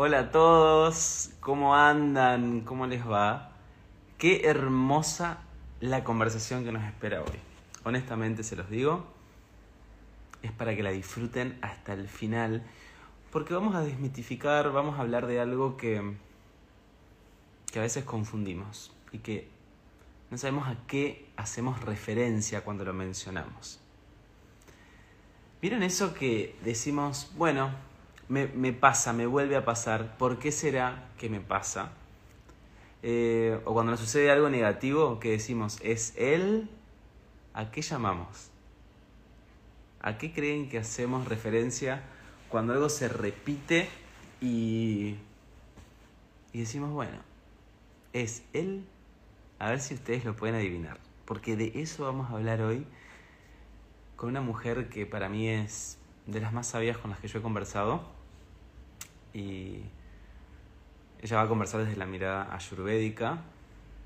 Hola a todos, ¿cómo andan? ¿Cómo les va? Qué hermosa la conversación que nos espera hoy. Honestamente se los digo, es para que la disfruten hasta el final, porque vamos a desmitificar, vamos a hablar de algo que, que a veces confundimos y que no sabemos a qué hacemos referencia cuando lo mencionamos. ¿Vieron eso que decimos, bueno, me, me, pasa, me vuelve a pasar, ¿por qué será que me pasa? Eh, o cuando nos sucede algo negativo, que decimos, ¿es él? ¿A qué llamamos? ¿A qué creen que hacemos referencia cuando algo se repite y, y decimos, bueno, ¿es él? A ver si ustedes lo pueden adivinar, porque de eso vamos a hablar hoy con una mujer que para mí es de las más sabias con las que yo he conversado y ella va a conversar desde la mirada ayurvédica,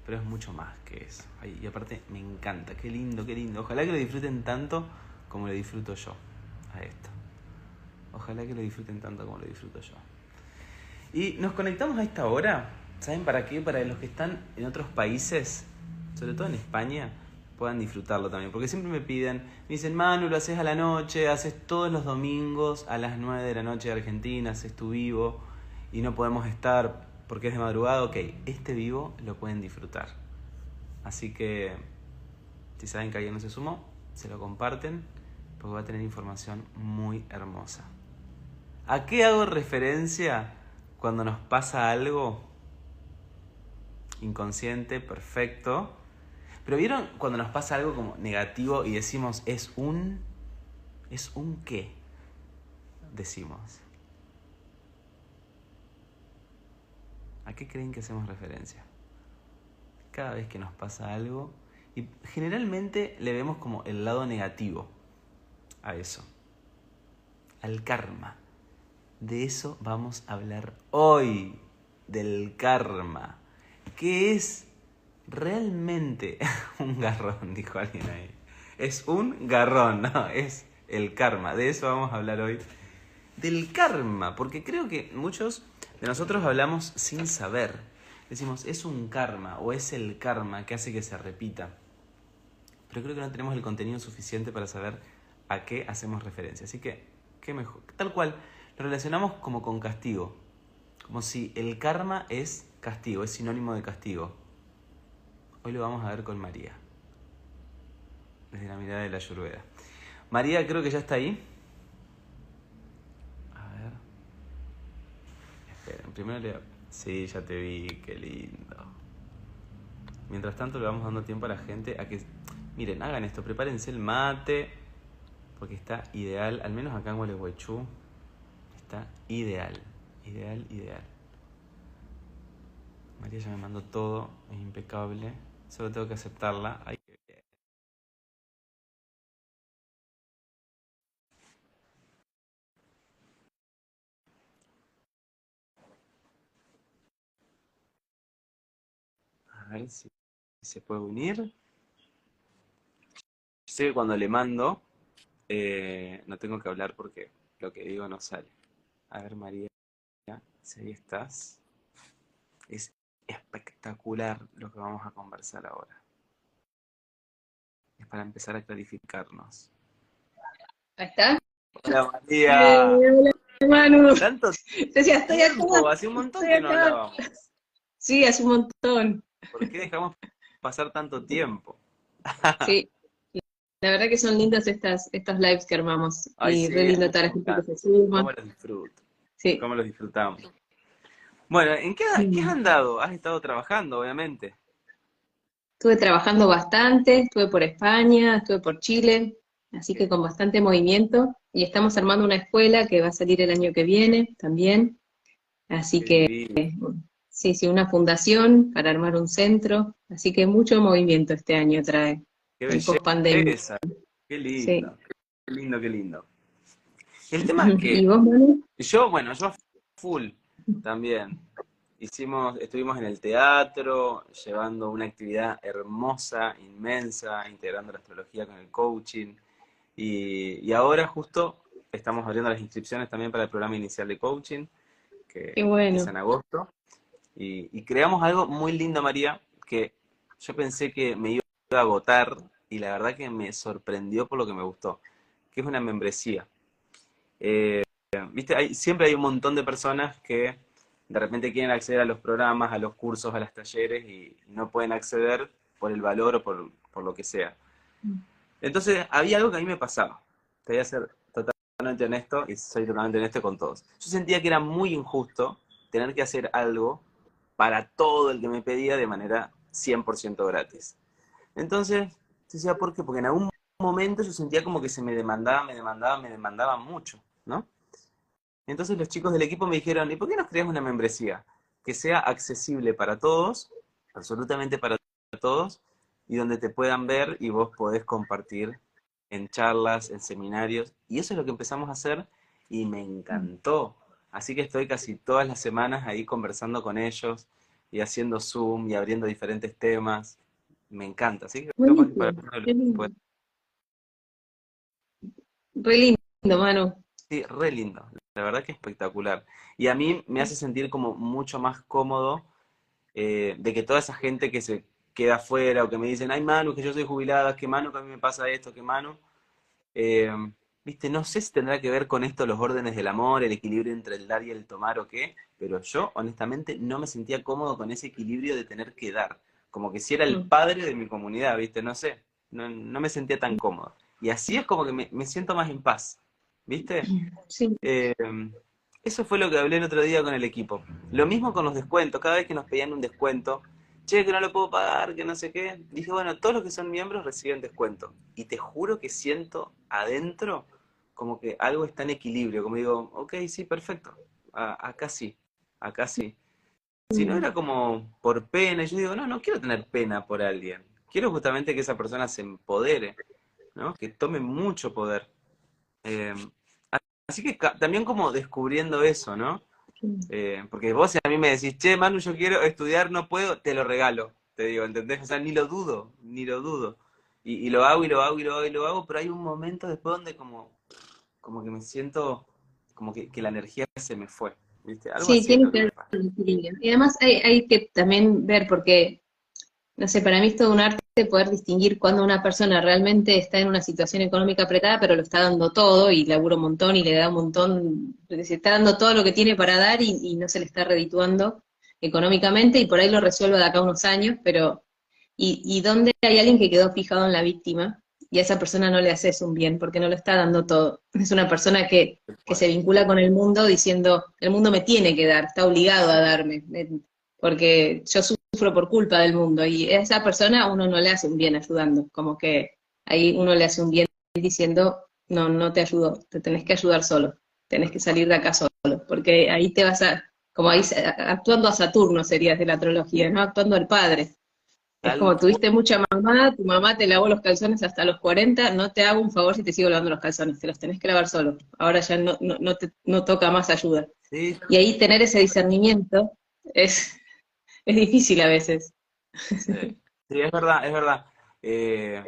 pero es mucho más que eso. Y aparte me encanta, qué lindo, qué lindo. Ojalá que lo disfruten tanto como lo disfruto yo a esto. Ojalá que lo disfruten tanto como lo disfruto yo. Y nos conectamos a esta hora, ¿saben para qué? Para los que están en otros países, sobre todo en España, puedan disfrutarlo también. Porque siempre me piden, me dicen, Manu, lo haces a la noche, haces todos los domingos a las 9 de la noche de Argentina, haces tu vivo y no podemos estar porque es de madrugada. Ok, este vivo lo pueden disfrutar. Así que, si saben que alguien no se sumó, se lo comparten porque va a tener información muy hermosa. ¿A qué hago referencia cuando nos pasa algo inconsciente, perfecto? Pero vieron cuando nos pasa algo como negativo y decimos, es un... ¿Es un qué? Decimos. ¿A qué creen que hacemos referencia? Cada vez que nos pasa algo, y generalmente le vemos como el lado negativo a eso, al karma. De eso vamos a hablar hoy, del karma. ¿Qué es realmente un garrón, dijo alguien ahí. Es un garrón, no, es el karma. De eso vamos a hablar hoy. Del karma, porque creo que muchos de nosotros hablamos sin saber. Decimos, es un karma o es el karma que hace que se repita. Pero creo que no tenemos el contenido suficiente para saber a qué hacemos referencia. Así que, ¿qué mejor? Tal cual, lo relacionamos como con castigo. Como si el karma es castigo, es sinónimo de castigo. Hoy lo vamos a ver con María. Desde la mirada de la Ayurveda. María creo que ya está ahí. A ver. Esperen, primero le... Sí, ya te vi, qué lindo. Mientras tanto le vamos dando tiempo a la gente a que... Miren, hagan esto, prepárense el mate, porque está ideal, al menos acá en Gualeguaychú, está ideal, ideal, ideal. María ya me mandó todo, es impecable. Solo tengo que aceptarla. A ver si se puede unir. Sé que cuando le mando, eh, no tengo que hablar porque lo que digo no sale. A ver, María, si ahí estás. Es espectacular lo que vamos a conversar ahora. Es para empezar a clarificarnos. Ahí está. Hola María. hola Manu. ¿Tanto Decía, estoy tiempo? Hace un montón que no hablábamos. Sí, hace un montón. ¿Por qué dejamos pasar tanto tiempo? Sí. La verdad que son lindas estas, estas lives que armamos. Ay, y sí, re lindo estar suman. ¿Cómo los disfruto? Sí. ¿Cómo los disfrutamos? Bueno, ¿en qué, qué has andado? Has estado trabajando, obviamente. Estuve trabajando bastante, estuve por España, estuve por Chile, así que con bastante movimiento. Y estamos armando una escuela que va a salir el año que viene también. Así Qué que, lindo. sí, sí, una fundación para armar un centro. Así que mucho movimiento este año trae Qué belleza. Qué lindo. Sí. Qué lindo, qué lindo. El tema es que ¿Y vos, Manu? Yo, bueno, yo full también. Hicimos, estuvimos en el teatro, llevando una actividad hermosa, inmensa, integrando la astrología con el coaching. Y, y ahora justo estamos abriendo las inscripciones también para el programa inicial de coaching, que bueno. es en agosto. Y, y creamos algo muy lindo, María, que yo pensé que me iba a agotar y la verdad que me sorprendió por lo que me gustó, que es una membresía. Eh, Viste, hay, siempre hay un montón de personas que de repente quieren acceder a los programas, a los cursos, a los talleres y no pueden acceder por el valor o por, por lo que sea. Entonces, había algo que a mí me pasaba. Te voy a ser totalmente honesto y soy totalmente honesto con todos. Yo sentía que era muy injusto tener que hacer algo para todo el que me pedía de manera 100% gratis. Entonces, decía, ¿por qué? Porque en algún momento yo sentía como que se me demandaba, me demandaba, me demandaba mucho, ¿no? Entonces los chicos del equipo me dijeron, ¿y por qué nos creamos una membresía? Que sea accesible para todos, absolutamente para todos, y donde te puedan ver y vos podés compartir en charlas, en seminarios. Y eso es lo que empezamos a hacer y me encantó. Así que estoy casi todas las semanas ahí conversando con ellos y haciendo Zoom y abriendo diferentes temas. Me encanta. Así que Buenísimo, qué lindo. Re lindo, Manu. Sí, re lindo. La verdad que espectacular. Y a mí me hace sentir como mucho más cómodo eh, de que toda esa gente que se queda afuera o que me dicen, ay Manu, que yo soy jubilada, que Manu, que a mí me pasa esto, que Manu. Eh, Viste, no sé si tendrá que ver con esto los órdenes del amor, el equilibrio entre el dar y el tomar o qué, pero yo honestamente no me sentía cómodo con ese equilibrio de tener que dar. Como que si era el Mm. padre de mi comunidad, ¿viste? No sé, no, no me sentía tan cómodo. Y así es como que me, me siento más en paz, ¿viste? Sí, Eh, eso fue lo que hablé el otro día con el equipo. Lo mismo con los descuentos. Cada vez que nos pedían un descuento, che, que no lo puedo pagar, que no sé qué. Dije, bueno, todos los que son miembros reciben descuento. Y te juro que siento adentro como que algo está en equilibrio. Como digo, ok, sí, perfecto. A- acá sí, acá sí. Si no era como por pena, yo digo, no, no quiero tener pena por alguien. Quiero justamente que esa persona se empodere, ¿no? Que tome mucho poder. Eh, Así que también como descubriendo eso, ¿no? Eh, porque vos si a mí me decís, che, Manu, yo quiero estudiar, no puedo, te lo regalo, te digo, ¿entendés? O sea, ni lo dudo, ni lo dudo. Y, y lo hago y lo hago y lo hago y lo hago, pero hay un momento después donde como, como que me siento, como que, que la energía se me fue, ¿viste? Algo Sí, así tiene que ver con el equilibrio. Y además hay, hay que también ver, porque, no sé, para mí es todo un arte poder distinguir cuando una persona realmente está en una situación económica apretada, pero lo está dando todo y labura un montón y le da un montón, se está dando todo lo que tiene para dar y, no se le está redituando económicamente y por ahí lo resuelve de acá a unos años, pero y, y donde hay alguien que quedó fijado en la víctima y a esa persona no le haces un bien porque no lo está dando todo. Es una persona que, que se vincula con el mundo diciendo, el mundo me tiene que dar, está obligado a darme, me- porque yo sufro por culpa del mundo y a esa persona uno no le hace un bien ayudando, como que ahí uno le hace un bien diciendo, no, no te ayudo, te tenés que ayudar solo, tenés que salir de acá solo, porque ahí te vas a, como ahí actuando a Saturno serías de la astrología, ¿no? Actuando al padre. Es como tuviste mucha mamá, tu mamá te lavó los calzones hasta los 40, no te hago un favor si te sigo lavando los calzones, te los tenés que lavar solo. Ahora ya no, no, no te, no toca más ayuda. Sí, Y ahí tener ese discernimiento es, es difícil a veces. Sí, sí, es verdad, es verdad. Eh,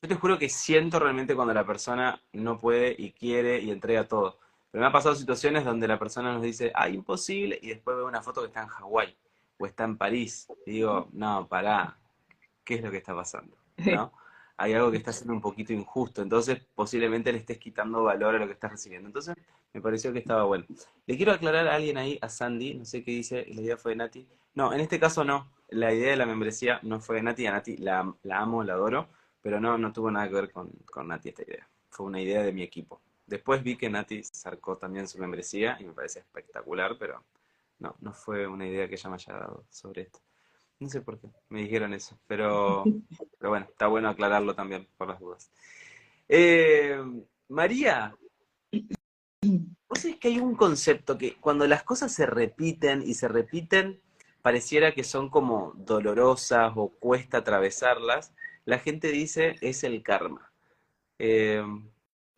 yo te juro que siento realmente cuando la persona no puede y quiere y entrega todo. Pero me ha pasado situaciones donde la persona nos dice, ah, imposible, y después veo una foto que está en Hawái o está en París. Y digo, no, pará, ¿qué es lo que está pasando? ¿No? Hay algo que está siendo un poquito injusto, entonces posiblemente le estés quitando valor a lo que estás recibiendo. Entonces me pareció que estaba bueno. Le quiero aclarar a alguien ahí, a Sandy, no sé qué dice, la idea fue de Nati. No, en este caso no. La idea de la membresía no fue de Nati. A Nati la, amo, la adoro, pero no, no tuvo nada que ver con, con Nati esta idea. Fue una idea de mi equipo. Después vi que Nati sacó también su membresía y me parece espectacular, pero no, no fue una idea que ella me haya dado sobre esto. No sé por qué, me dijeron eso, pero, pero bueno, está bueno aclararlo también por las dudas. Eh, María, vos sabés que hay un concepto que cuando las cosas se repiten y se repiten, pareciera que son como dolorosas o cuesta atravesarlas, la gente dice es el karma. Eh,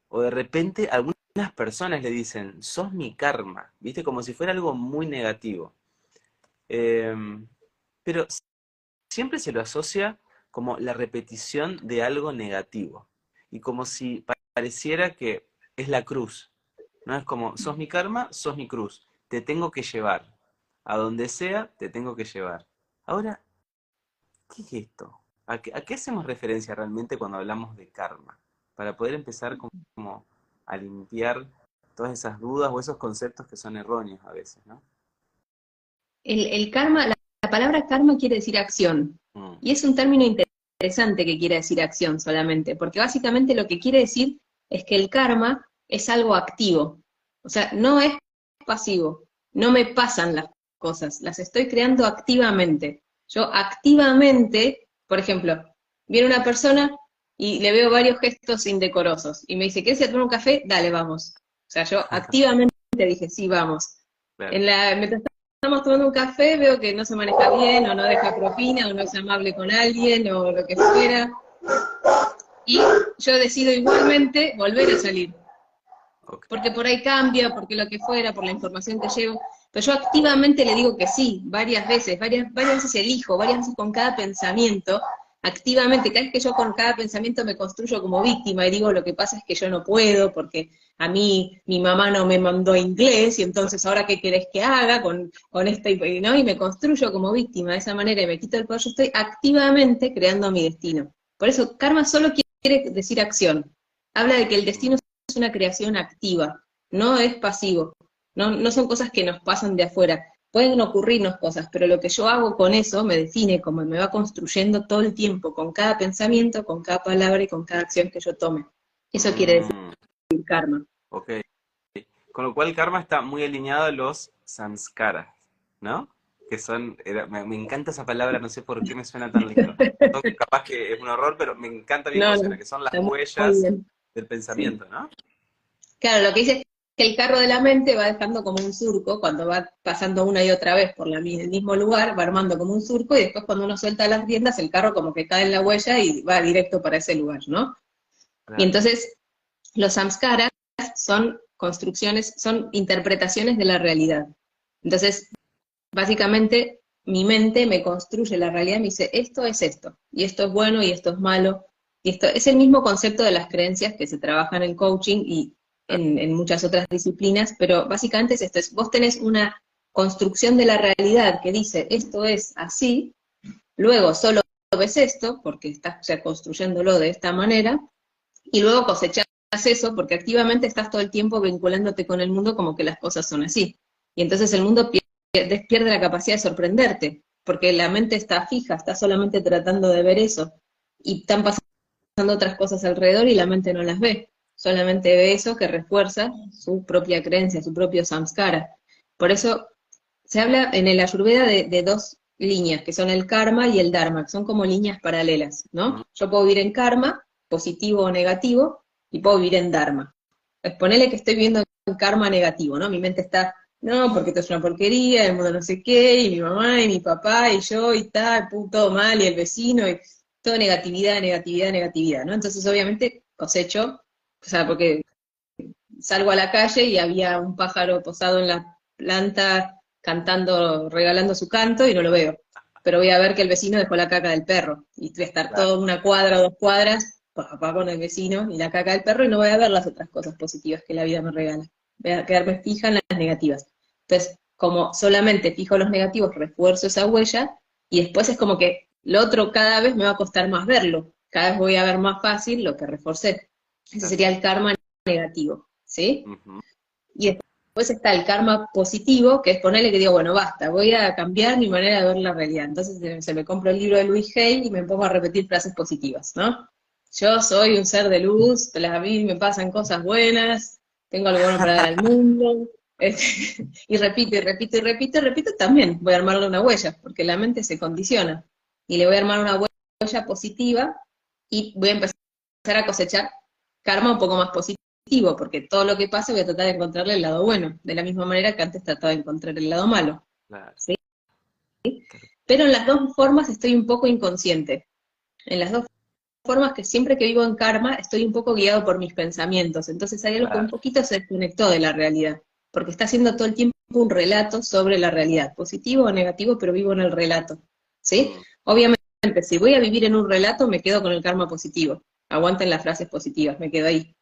o de repente algunas personas le dicen, sos mi karma, ¿viste? Como si fuera algo muy negativo. Eh, pero siempre se lo asocia como la repetición de algo negativo. Y como si pareciera que es la cruz. ¿no? Es como, sos mi karma, sos mi cruz. te tengo que llevar. A donde sea, te tengo que llevar. Ahora, ¿qué es esto? ¿A qué, hacemos referencia realmente cuando hablamos de karma? Para poder empezar como, a limpiar todas esas dudas o esos conceptos que son erróneos a veces, ¿no? El, karma, la, palabra karma quiere decir acción. Mm. Y es un término interesante que quiere decir acción solamente, porque básicamente lo que quiere decir es que el karma es algo activo. O sea, no es pasivo. No me pasan las cosas, las estoy creando activamente. Yo activamente, por ejemplo, viene una persona y le veo varios gestos indecorosos y me dice, ¿quieres ir a tomar un café? Dale, vamos. O sea, yo activamente dije, sí, vamos. En la, mientras estamos tomando un café, veo que no se maneja bien, o no deja propina, o no es amable con alguien, o lo que fuera. Y yo decido igualmente volver a salir. Porque por ahí cambia, porque lo que fuera, por la información que llevo. Pero yo activamente le digo que sí, varias veces, varias, varias veces elijo, varias veces con cada pensamiento, activamente, cada que yo con cada pensamiento me construyo como víctima y digo lo que pasa es que yo no puedo, porque a mí mi mamá no me mandó inglés, y entonces ahora qué querés que haga con, con este, ¿no? Y me construyo como víctima de esa manera y me quito el poder, yo estoy activamente creando mi destino. Por eso, karma solo quiere decir acción. Habla de que el destino es una creación activa, no es pasivo. No, no son cosas que nos pasan de afuera. Pueden ocurrirnos cosas, pero lo que yo hago con eso me define como me va construyendo todo el tiempo, con cada pensamiento, con cada palabra y con cada acción que yo tome. Eso quiere decir mm. karma. Ok. Con lo cual el karma está muy alineado a los samskaras, ¿no? Que son, me, encanta esa palabra, no sé por qué me suena tan lindo. capaz que es un horror, pero me encanta bien que son las huellas del pensamiento, ¿no? Claro, lo que dice que el carro de la mente va dejando como un surco, cuando va pasando una y otra vez por el mismo lugar, va armando como un surco, y después cuando uno suelta las riendas, el carro como que cae en la huella y va directo para ese lugar, ¿no? Y entonces, los samskaras son construcciones, son interpretaciones de la realidad. Entonces, básicamente, mi mente me construye la realidad, me dice, esto es esto, y esto es bueno, y esto es malo, y esto es el mismo concepto de las creencias que se trabaja en el coaching y en, muchas otras disciplinas, pero básicamente es esto, es, vos tenés una construcción de la realidad que dice esto es así, luego solo ves esto, porque estás construyéndolo de esta manera, y luego cosechas eso porque activamente estás todo el tiempo vinculándote con el mundo como que las cosas son así. Y entonces el mundo pierde, pierde la capacidad de sorprenderte, porque la mente está fija, está solamente tratando de ver eso, y están pasando otras cosas alrededor y la mente no las ve solamente ve eso que refuerza su propia creencia, su propio samskara. Por eso se habla en el Ayurveda de, dos líneas, que son el karma y el dharma, que son como líneas paralelas, ¿no? Yo puedo vivir en karma, positivo o negativo, y puedo vivir en dharma. Pues ponele que estoy viviendo en karma negativo, ¿no? Mi mente está, no, porque esto es una porquería, el mundo no sé qué, y mi mamá, y mi papá, y yo, y tal, todo mal, y el vecino, y todo negatividad, negatividad, negatividad, ¿no? Entonces, obviamente, cosecho o sea, porque salgo a la calle y había un pájaro posado en la planta cantando, regalando su canto y no lo veo. Pero voy a ver que el vecino dejó la caca del perro. Y voy a estar toda una cuadra o dos cuadras, papá con el vecino y la caca del perro y no voy a ver las otras cosas positivas que la vida me regala. Voy a quedarme fija en las negativas. Entonces, como solamente fijo los negativos, refuerzo esa huella y después es como que lo otro cada vez me va a costar más verlo. Cada vez voy a ver más fácil lo que reforcé. Ese sería el karma negativo, ¿sí? Y después está el karma positivo, que es ponerle que digo, bueno, basta, voy a cambiar mi manera de ver la realidad. Entonces se me compro el libro de Luis Hay y me pongo a repetir frases positivas, ¿no? Yo soy un ser de luz, a mí me pasan cosas buenas, tengo algo bueno para dar al mundo. y repito, y repito, y repito, y repito, también voy a armarle una huella, porque la mente se condiciona. Y le voy a armar una huella positiva y voy a empezar a cosechar karma un poco más positivo, porque todo lo que pase voy a tratar de encontrarle el lado bueno, de la misma manera que antes trataba de encontrar el lado malo. ¿sí? Pero en las dos formas estoy un poco inconsciente. En las dos formas que siempre que vivo en karma estoy un poco guiado por mis pensamientos. Entonces hay algo que un poquito se desconectó de la realidad, porque está haciendo todo el tiempo un relato sobre la realidad, positivo o negativo, pero vivo en el relato. ¿Sí? Mm. Obviamente, si voy a vivir en un relato, me quedo con el karma positivo aguanten las frases positivas, me quedo ahí.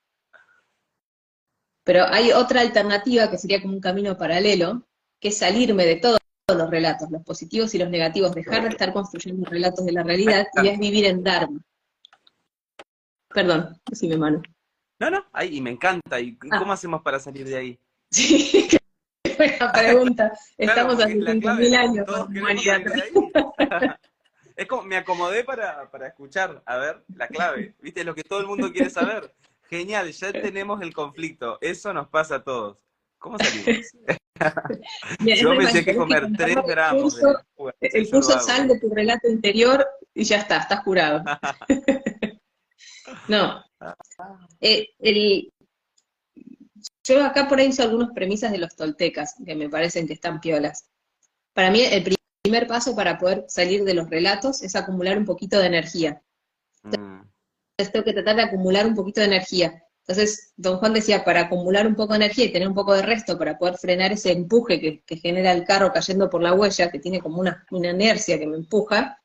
Pero hay otra alternativa que sería como un camino paralelo, que es salirme de todos los relatos, los positivos y los negativos, dejar de estar construyendo relatos de la realidad y es vivir en Dharma. Perdón, decime mano. No, no, ahí, y me encanta. ¿Y Ah. cómo hacemos para salir de ahí? Sí, qué buena pregunta. Estamos Claro, hace porque es la clave, 5.000 años todos humanidad. de. Es como, me acomodé para, para escuchar, a ver, la clave. ¿Viste? Lo que todo el mundo quiere saber. Genial, ya tenemos el conflicto. Eso nos pasa a todos. ¿Cómo salimos? Mira, Yo decía que comer tenés 3 agarrar el gramos de curso- lechuga. El curso sal de tu relato interior y ya está, estás curado. No. Eh, el- yo acá por ahí hice algunas premisas de los toltecas que me parecen que están piolas. Para mí el pri- primer paso para poder salir de los relatos es acumular un poquito de energía. Mm, Entonces tengo que tratar de acumular un poquito de energía. Entonces, don Juan decía, para acumular un poco de energía y tener un poco de resto para poder frenar ese empuje que, que genera el carro cayendo por la huella, que tiene como una, una inercia que me empuja,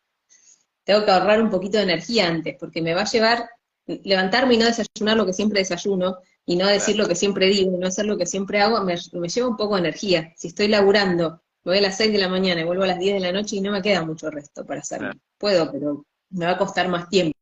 tengo que ahorrar un poquito de energía antes, porque me va a llevar levantarme y no desayunar lo que siempre desayuno, y no decir Claro. lo que siempre digo, y no hacer lo que siempre hago, me, me lleva un poco de energía. Si estoy laburando, me voy a las 6 de la mañana y vuelvo a las 10 de la noche y no me queda mucho resto para hacerlo. Claro. Puedo, pero me va a costar más tiempo.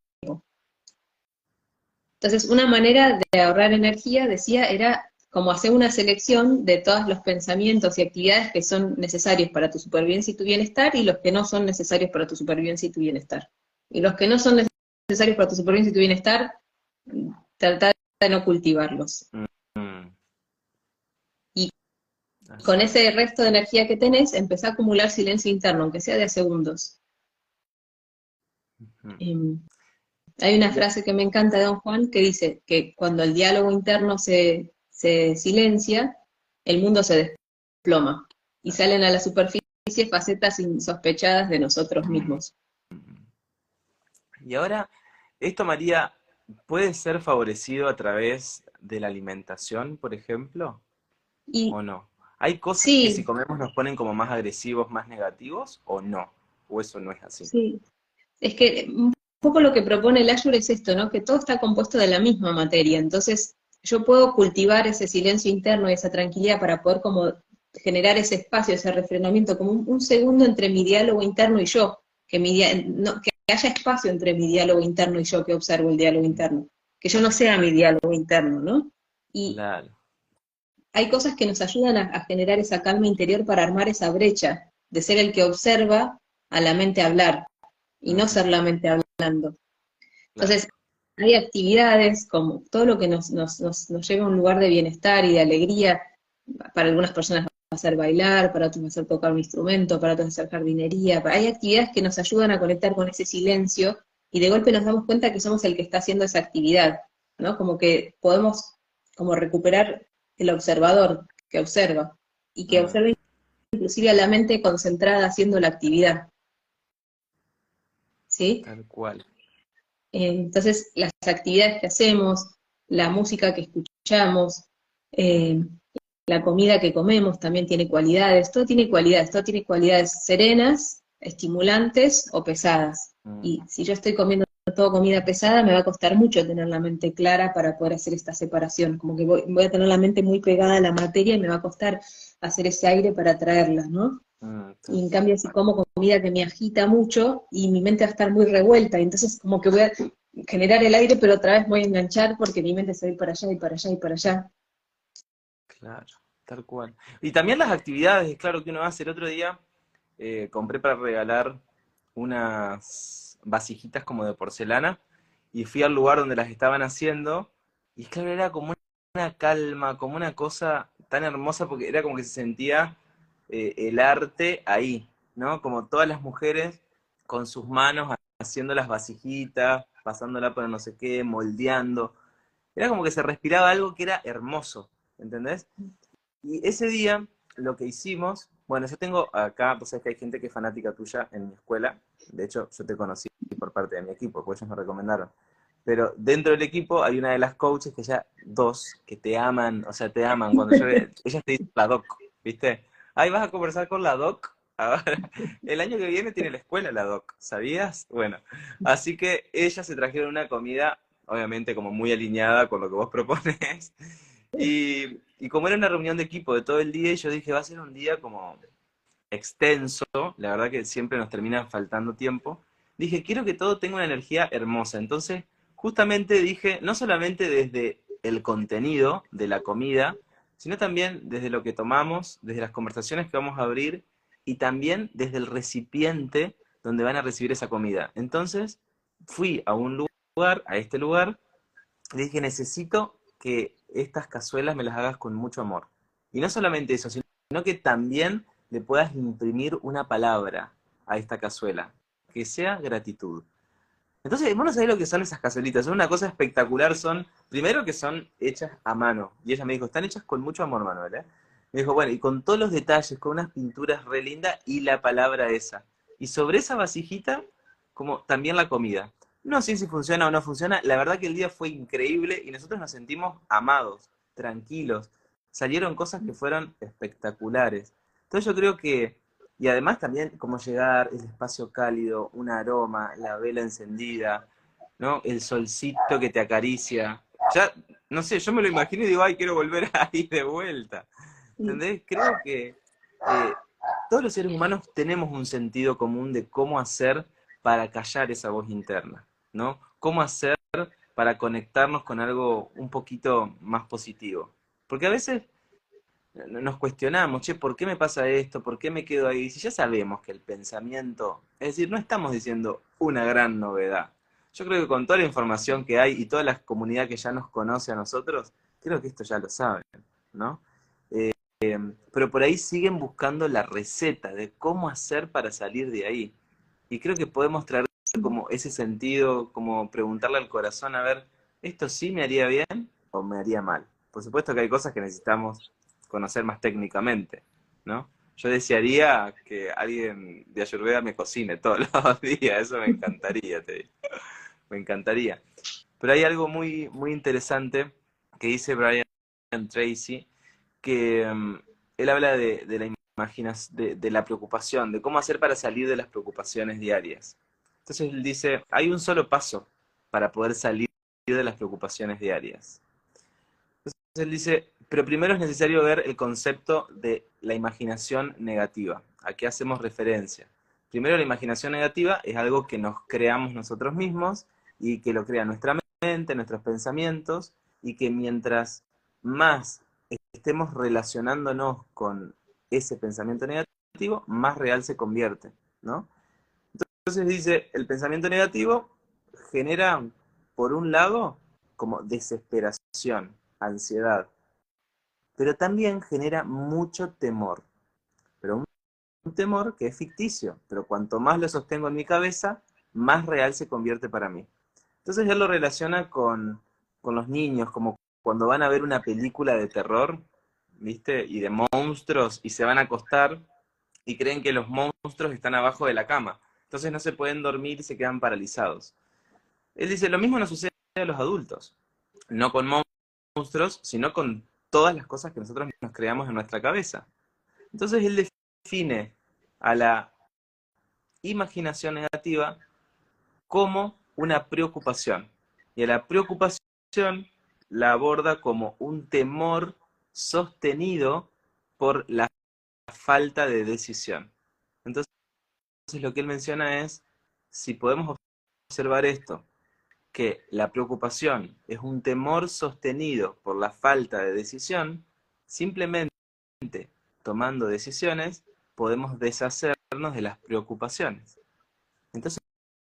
Entonces, una manera de ahorrar energía, decía, era como hacer una selección de todos los pensamientos y actividades que son necesarios para tu supervivencia y tu bienestar y los que no son necesarios para tu supervivencia y tu bienestar. Y los que no son necesarios para tu supervivencia y tu bienestar, tratar de no cultivarlos. mm. Así. Con ese resto de energía que tenés, empezá a acumular silencio interno, aunque sea de segundos. Eh, hay una frase que me encanta de Don Juan que dice que cuando el diálogo interno se, se silencia, el mundo se desploma y salen a la superficie facetas insospechadas de nosotros mismos. Y ahora, esto, María, ¿puede ser favorecido a través de la alimentación, por ejemplo? Y ¿O no? ¿Hay cosas Sí. que si comemos nos ponen como más agresivos, más negativos? ¿O no? ¿O eso no es así? sí, es que un poco lo que propone el Ayur es esto, ¿no? Que todo está compuesto de la misma materia. Entonces, yo puedo cultivar ese silencio interno y esa tranquilidad para poder como generar ese espacio, ese refrenamiento, como un, un segundo entre mi diálogo interno y yo, que, mi no, que haya espacio entre mi diálogo interno y yo que observo el diálogo interno, que yo no sea mi diálogo interno, ¿no? Y Claro. Hay cosas que nos ayudan a, a generar esa calma interior para armar esa brecha, de ser el que observa a la mente hablar, y no ser la mente hablando. Entonces, hay actividades como todo lo que nos, nos, nos, nos lleva a un lugar de bienestar y de alegría. Para algunas personas va a ser bailar, para otros va a ser tocar un instrumento, para otros va a ser jardinería. Hay actividades que nos ayudan a conectar con ese silencio y de golpe nos damos cuenta que somos el que está haciendo esa actividad, ¿no? Como que podemos como recuperar el observador que observa y que Mm. observa inclusive a la mente concentrada haciendo la actividad. ¿Sí? Tal cual. Eh, Entonces, las actividades que hacemos, la música que escuchamos, eh, la comida que comemos también tiene cualidades, todo tiene cualidades, todo tiene cualidades serenas, estimulantes o pesadas. Mm. Y si yo estoy comiendo todo comida pesada, me va a costar mucho tener la mente clara para poder hacer esta separación. Como que voy, voy a tener la mente muy pegada a la materia y me va a costar hacer ese aire para atraerla, ¿no? Mm, Y en cambio, si como comida que me agita mucho y mi mente va a estar muy revuelta, y entonces como que voy a generar el aire, pero otra vez voy a enganchar porque mi mente se va a ir para allá y para allá y para allá. Claro, tal cual. Y también las actividades, claro, que uno hace. El otro día eh, compré para regalar unas vasijitas como de porcelana y fui al lugar donde las estaban haciendo y claro, era como una calma, como una cosa tan hermosa porque era como que se sentía eh, el arte ahí, ¿no? Como todas las mujeres con sus manos haciendo las vasijitas, pasándola por no sé qué, moldeando. Era como que se respiraba algo que era hermoso, ¿entendés? Y ese día lo que hicimos, bueno, yo tengo acá, pues sabes que hay gente que es fanática tuya en mi escuela, de hecho yo te conocí por parte de mi equipo, porque ellos me recomendaron. Pero dentro del equipo hay una de las coaches que ya, dos, que te aman, o sea, te aman. Cuando yo, ellas te dicen la doc, ¿viste? Ahí vas a conversar con la doc. Ahora, el año que viene tiene la escuela la doc, ¿sabías? Bueno, así que ellas se trajeron una comida, obviamente como muy alineada con lo que vos propones. Y, Y como era una reunión de equipo de todo el día, yo dije, va a ser un día como extenso, la verdad que siempre nos termina faltando tiempo, dije, quiero que todo tenga una energía hermosa. Entonces, justamente dije, no solamente desde el contenido de la comida, sino también desde lo que tomamos, desde las conversaciones que vamos a abrir y también desde el recipiente donde van a recibir esa comida. Entonces, fui a un lugar, a este lugar, y dije, necesito que estas cazuelas me las hagas con mucho amor. Y no solamente eso, sino que también le puedas imprimir una palabra a esta cazuela, que sea gratitud. Entonces, vos no sabés lo que son esas cazuelitas, son una cosa espectacular, son, primero que son hechas a mano, y ella me dijo, están hechas con mucho amor, Manuel, ¿eh? Me dijo, bueno, y con todos los detalles, con unas pinturas re lindas y la palabra esa. Y sobre esa vasijita, como también la comida. No sé si funciona o no funciona, la verdad que el día fue increíble y nosotros nos sentimos amados, tranquilos. Salieron cosas que fueron espectaculares. Entonces yo creo que, y además también como llegar, el espacio cálido, un aroma, la vela encendida, ¿no? El solcito que te acaricia. Ya, no sé, yo me lo imagino y digo, ay, quiero volver ahí de vuelta. ¿Entendés? Creo que eh, todos los seres humanos tenemos un sentido común de cómo hacer para callar esa voz interna, ¿no? Cómo hacer para conectarnos con algo un poquito más positivo. Porque a veces nos cuestionamos, che, ¿por qué me pasa esto? ¿Por qué me quedo ahí? Si ya sabemos que el pensamiento, es decir, no estamos diciendo una gran novedad. Yo creo que con toda la información que hay y toda la comunidad que ya nos conoce a nosotros, creo que esto ya lo saben, ¿no? Eh, pero por ahí siguen buscando la receta de cómo hacer para salir de ahí. Y creo que podemos traer como ese sentido, como preguntarle al corazón, a ver, ¿esto sí me haría bien o me haría mal? Por supuesto que hay cosas que necesitamos conocer más técnicamente, ¿no? Yo desearía que alguien de Ayurveda me cocine todos los días, eso me encantaría, te digo. Me encantaría. Pero hay algo muy, muy interesante que dice Brian Tracy, que mm, él habla de, la imaginación, de la preocupación, de cómo hacer para salir de las preocupaciones diarias. Entonces él dice, hay un solo paso para poder salir de las preocupaciones diarias. Entonces él dice, pero primero es necesario ver el concepto de la imaginación negativa. ¿A qué hacemos referencia? Primero, la imaginación negativa es algo que nos creamos nosotros mismos y que lo crea nuestra mente, nuestros pensamientos, y que mientras más estemos relacionándonos con ese pensamiento negativo, más real se convierte, ¿no? Entonces dice, el pensamiento negativo genera, por un lado, como desesperación, ansiedad, pero también genera mucho temor. Pero un, temor que es ficticio, pero cuanto más lo sostengo en mi cabeza, más real se convierte para mí. Entonces él lo relaciona con, con los niños, como cuando van a ver una película de terror, ¿viste? Y de monstruos, y se van a acostar y creen que los monstruos están abajo de la cama. Entonces no se pueden dormir y se quedan paralizados. Él dice, lo mismo nos sucede a los adultos. No con monstruos, sino con todas las cosas que nosotros nos creamos en nuestra cabeza. Entonces él define a la imaginación negativa como una preocupación. Y a la preocupación la aborda como un temor sostenido por la falta de decisión. Entonces lo que él menciona es, si podemos observar esto que la preocupación es un temor sostenido por la falta de decisión, simplemente tomando decisiones podemos deshacernos de las preocupaciones. Entonces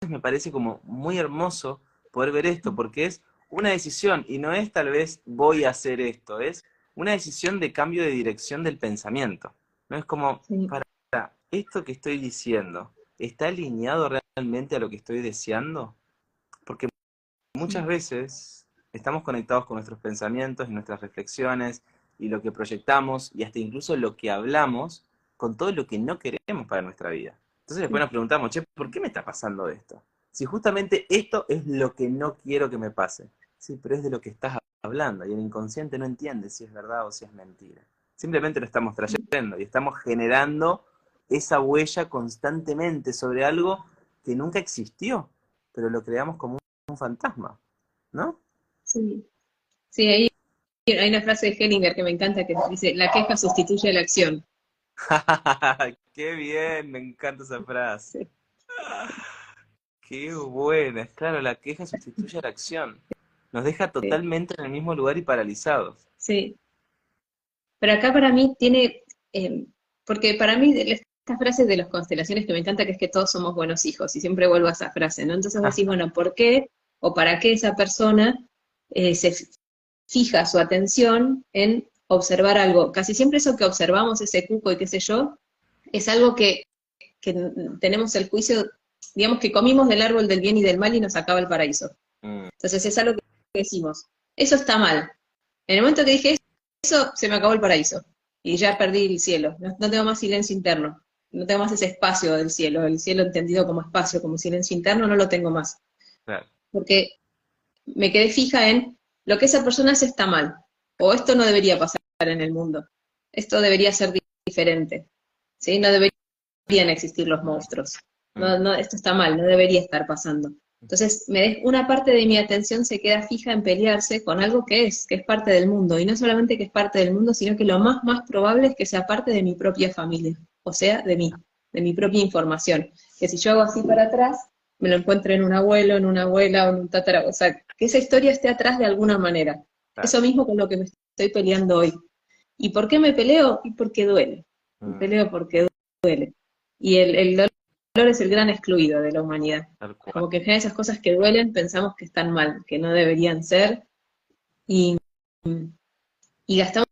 me parece como muy hermoso poder ver esto, porque es una decisión y no es tal vez voy a hacer esto, es una decisión de cambio de dirección del pensamiento. No es como, para esto que estoy diciendo, ¿está alineado realmente a lo que estoy deseando? Porque muchas veces estamos conectados con nuestros pensamientos y nuestras reflexiones y lo que proyectamos y hasta incluso lo que hablamos con todo lo que no queremos para nuestra vida. Entonces después nos preguntamos, che, ¿por qué me está pasando esto? Si justamente esto es lo que no quiero que me pase. Sí, pero es de lo que estás hablando y el inconsciente no entiende si es verdad o si es mentira. Simplemente lo estamos trayendo y estamos generando esa huella constantemente sobre algo que nunca existió, pero lo creamos como un fantasma, ¿no? Sí, sí ahí hay una frase de Hellinger que me encanta que dice, la queja sustituye la acción. Qué bien, me encanta esa frase. Qué buena, claro, la queja sustituye la acción. Nos deja totalmente en el mismo lugar y paralizados. Sí. Pero acá para mí tiene, eh, porque para mí esta frase de las constelaciones que me encanta, que es que todos somos buenos hijos, y siempre vuelvo a esa frase, ¿no? Entonces vos decís, bueno, ¿por qué o para qué esa persona eh, se fija su atención en observar algo? Casi siempre eso que observamos, ese cuco y qué sé yo, es algo que, tenemos el juicio, digamos que comimos del árbol del bien y del mal y nos acaba el paraíso. Mm. Entonces es algo que decimos, eso está mal. En el momento que dije eso, se me acabó el paraíso y ya perdí el cielo, no, tengo más silencio interno, no tengo más ese espacio del cielo, el cielo entendido como espacio, como silencio interno, no lo tengo más. Porque me quedé fija en lo que esa persona hace está mal, o esto no debería pasar en el mundo, esto debería ser diferente. ¿sí? No deberían existir los monstruos. No, mm. no, esto está mal, no debería estar pasando. Entonces, me, una parte de mi atención se queda fija en pelearse con algo que es, que es parte del mundo. Y no solamente que es parte del mundo, sino que lo más, más probable es que sea parte de mi propia familia. O sea, de mí, de mi propia información. Que si yo hago así para atrás, me lo encuentro en un abuelo, en una abuela o en un tatara. O sea, que esa historia esté atrás de alguna manera. Eso mismo con lo que me estoy peleando hoy. ¿Y por qué me peleo? Y porque duele. Me mm. peleo porque duele. Y el, dolor es el gran excluido de la humanidad. Como que en general esas cosas que duelen pensamos que están mal, que no deberían ser. Y, y gastamos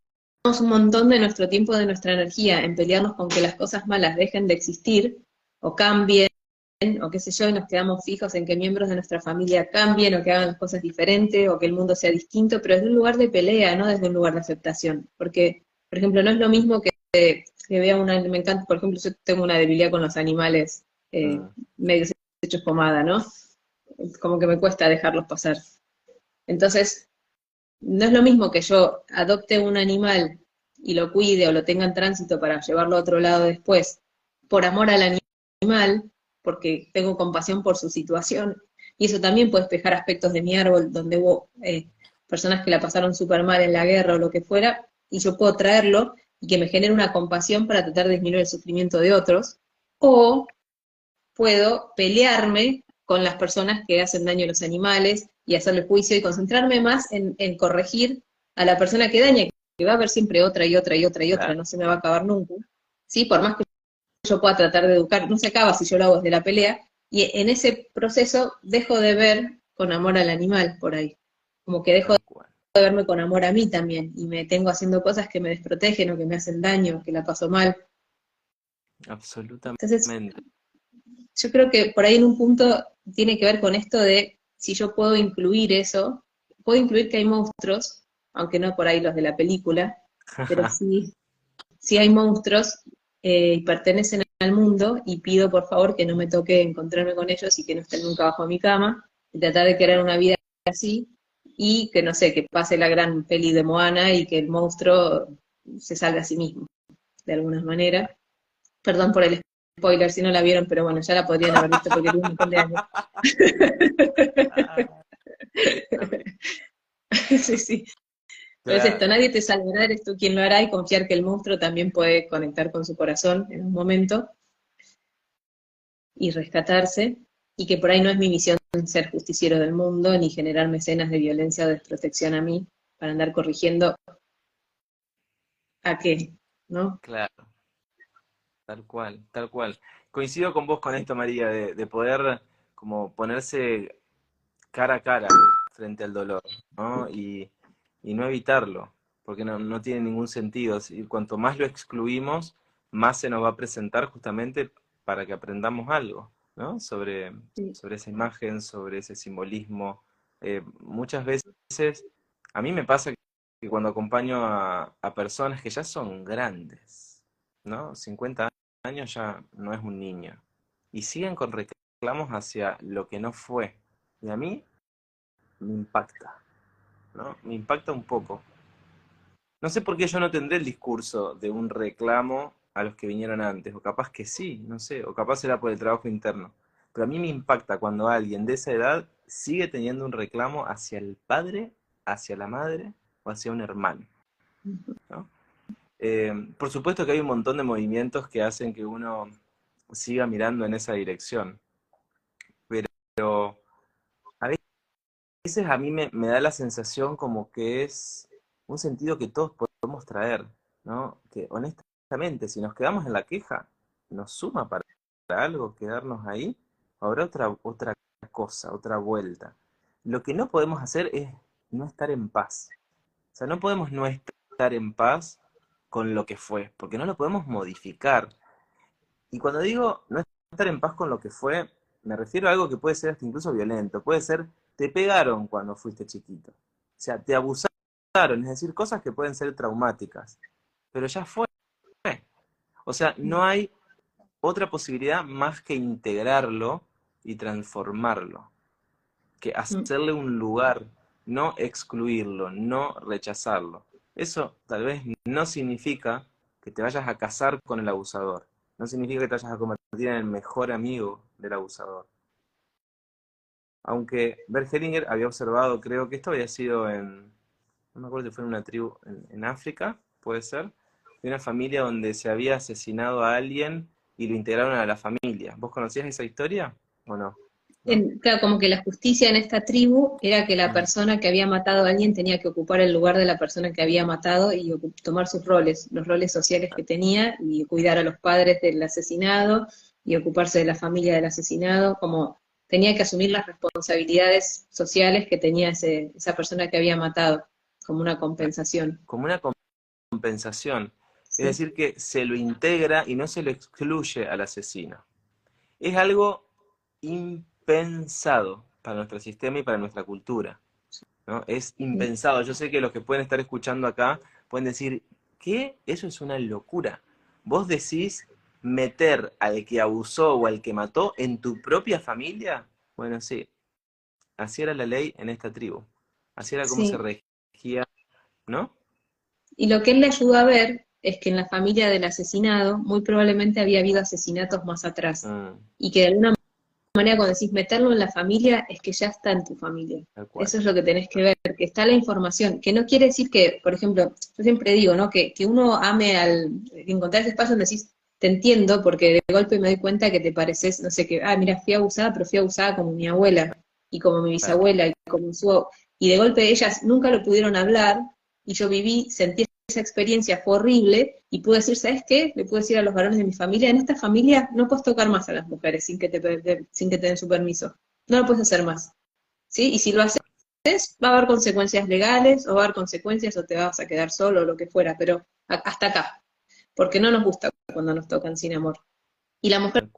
un montón de nuestro tiempo, de nuestra energía en pelearnos con que las cosas malas dejen de existir o cambien o qué sé yo, y nos quedamos fijos en que miembros de nuestra familia cambien o que hagan las cosas diferentes o que el mundo sea distinto, pero desde un lugar de pelea, no desde un lugar de aceptación. Porque, por ejemplo, no es lo mismo que que vea una, me encanta, por ejemplo, yo tengo una debilidad con los animales eh, ah. medio hechos pomada, ¿no? Como que me cuesta dejarlos pasar. Entonces, no es lo mismo que yo adopte un animal y lo cuide o lo tenga en tránsito para llevarlo a otro lado después, por amor al animal, porque tengo compasión por su situación, y eso también puede despejar aspectos de mi árbol donde hubo eh, personas que la pasaron súper mal en la guerra o lo que fuera, y yo puedo traerlo y que me genere una compasión para tratar de disminuir el sufrimiento de otros, o puedo pelearme con las personas que hacen daño a los animales y hacerle juicio y concentrarme más en, corregir a la persona que daña, que va a haber siempre otra y otra y otra y otra, no se me va a acabar nunca, ¿sí? Por más que yo pueda tratar de educar, no se acaba si yo lo hago desde la pelea, y en ese proceso dejo de ver con amor al animal por ahí, como que dejo de verme con amor a mí también, y me tengo haciendo cosas que me desprotegen o que me hacen daño, que la paso mal. Absolutamente. Entonces, yo creo que por ahí en un punto tiene que ver con esto de si yo puedo incluir eso, puedo incluir que hay monstruos, aunque no por ahí los de la película, pero sí, sí hay monstruos eh, y pertenecen al mundo y pido por favor que no me toque encontrarme con ellos y que no estén nunca bajo mi cama y tratar de crear una vida así y que no sé, que pase la gran peli de Moana y que el monstruo se salga a sí mismo, de alguna manera. Perdón por el spoiler si no la vieron, pero bueno, ya la podrían haber visto porque un montón de años. sí, sí. Entonces esto, nadie te salvará, eres tú quien lo hará y confiar que el monstruo también puede conectar con su corazón en un momento y rescatarse y que por ahí no es mi misión ser justiciero del mundo ni generar mecenas de violencia o desprotección a mí para andar corrigiendo a qué, ¿no? Claro. Tal cual, tal cual. Coincido con vos con esto, María, de, poder como ponerse cara a cara frente al dolor, ¿no? Y, no evitarlo, porque no, no tiene ningún sentido. Y cuanto más lo excluimos, más se nos va a presentar justamente para que aprendamos algo. Sobre, sobre esa imagen, sobre ese simbolismo. Eh, muchas veces, a mí me pasa que cuando acompaño a, personas que ya son grandes, ¿no? 50 años ya no es un niño, y siguen con reclamos hacia lo que no fue. Y a mí me impacta, Me impacta un poco. No sé por qué yo no tendré el discurso de un reclamo a los que vinieron antes, o capaz que sí, no sé, o capaz será por el trabajo interno. Pero a mí me impacta cuando alguien de esa edad sigue teniendo un reclamo hacia el padre, hacia la madre, o hacia un hermano. Eh, por supuesto que hay un montón de movimientos que hacen que uno siga mirando en esa dirección, pero veces a mí me, me da la sensación como que es un sentido que todos podemos traer, ¿no? Que honestamente, si nos quedamos en la queja, nos suma para algo quedarnos ahí, habrá otra, otra cosa, otra vuelta. Lo que no podemos hacer es no estar en paz. O sea, no podemos no estar en paz con lo que fue, porque no lo podemos modificar. Y cuando digo no estar en paz con lo que fue, me refiero a algo que puede ser hasta incluso violento. Puede ser, te pegaron cuando fuiste chiquito. O sea, te abusaron, es decir, cosas que pueden ser traumáticas. Pero ya fue. O sea, no hay otra posibilidad más que integrarlo y transformarlo, que mm. hacerle un lugar, no excluirlo, no rechazarlo. Eso tal vez no significa que te vayas a casar con el abusador, no significa que te vayas a convertir en el mejor amigo del abusador. Aunque Bert Hellinger había observado, creo que esto había sido en, no me acuerdo si fue en una tribu en, en África, puede ser, de una familia donde se había asesinado a alguien y lo integraron a la familia. ¿Vos conocías esa historia o no? claro, como que la justicia en esta tribu era que la persona que había matado a alguien tenía que ocupar el lugar de la persona que había matado y tomar sus roles, los roles sociales que tenía, y cuidar a los padres del asesinado y ocuparse de la familia del asesinado, como tenía que asumir las responsabilidades sociales que tenía esa persona que había matado, como una compensación. Como una compensación. Es decir, que se lo integra y no se lo excluye al asesino. Es algo impensado para nuestro sistema y para nuestra cultura. ¿no? Es impensado. Yo sé que los que pueden estar escuchando acá pueden decir, ¿qué? Eso es una locura. Vos decís meter al que abusó o al que mató en tu propia familia. Bueno, sí. Así era la ley en esta tribu. Así era como se regía, ¿no? Y lo que él le ayudó a ver es que en la familia del asesinado muy probablemente había habido asesinatos más atrás. Ah. Y que de alguna manera cuando decís meterlo en la familia es que ya está en tu familia. Eso es lo que tenés que ver, que está la información, que no quiere decir que, por ejemplo, yo siempre digo, ¿no? Que, que uno ame al, encontrar ese espacio donde decís, te entiendo, porque de golpe me doy cuenta que te pareces, no sé, que, ah, mira, fui abusada, pero fui abusada como mi abuela, y como mi bisabuela, y como su... Y de golpe ellas nunca lo pudieron hablar, y yo viví, sentí esa experiencia fue horrible y pude decir, ¿sabes qué? Le pude decir a los varones de mi familia, en esta familia no puedes tocar más a las mujeres sin que te, sin que te den su permiso. No lo puedes hacer más. ¿Sí? Y si lo haces, va a haber consecuencias legales o va a haber consecuencias o te vas a quedar solo o lo que fuera, pero hasta acá. Porque no nos gusta cuando nos tocan sin amor. Y la mujer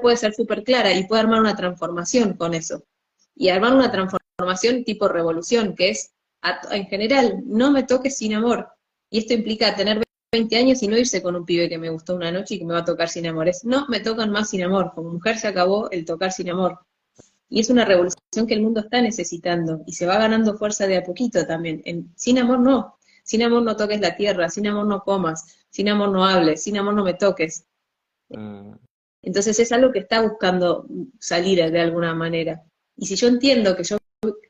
puede ser súper clara y puede armar una transformación con eso. Y armar una transformación tipo revolución, que es, en general, no me toques sin amor, y esto implica tener 20 años y no irse con un pibe que me gustó una noche y que me va a tocar sin amores. No, me tocan más sin amor. Como mujer se acabó el tocar sin amor. Y es una revolución que el mundo está necesitando y se va ganando fuerza de a poquito también. En, sin amor no. Sin amor no toques la tierra, sin amor no comas, sin amor no hables, sin amor no me toques. Mm. Entonces es algo que está buscando salir de alguna manera. Y si yo entiendo que yo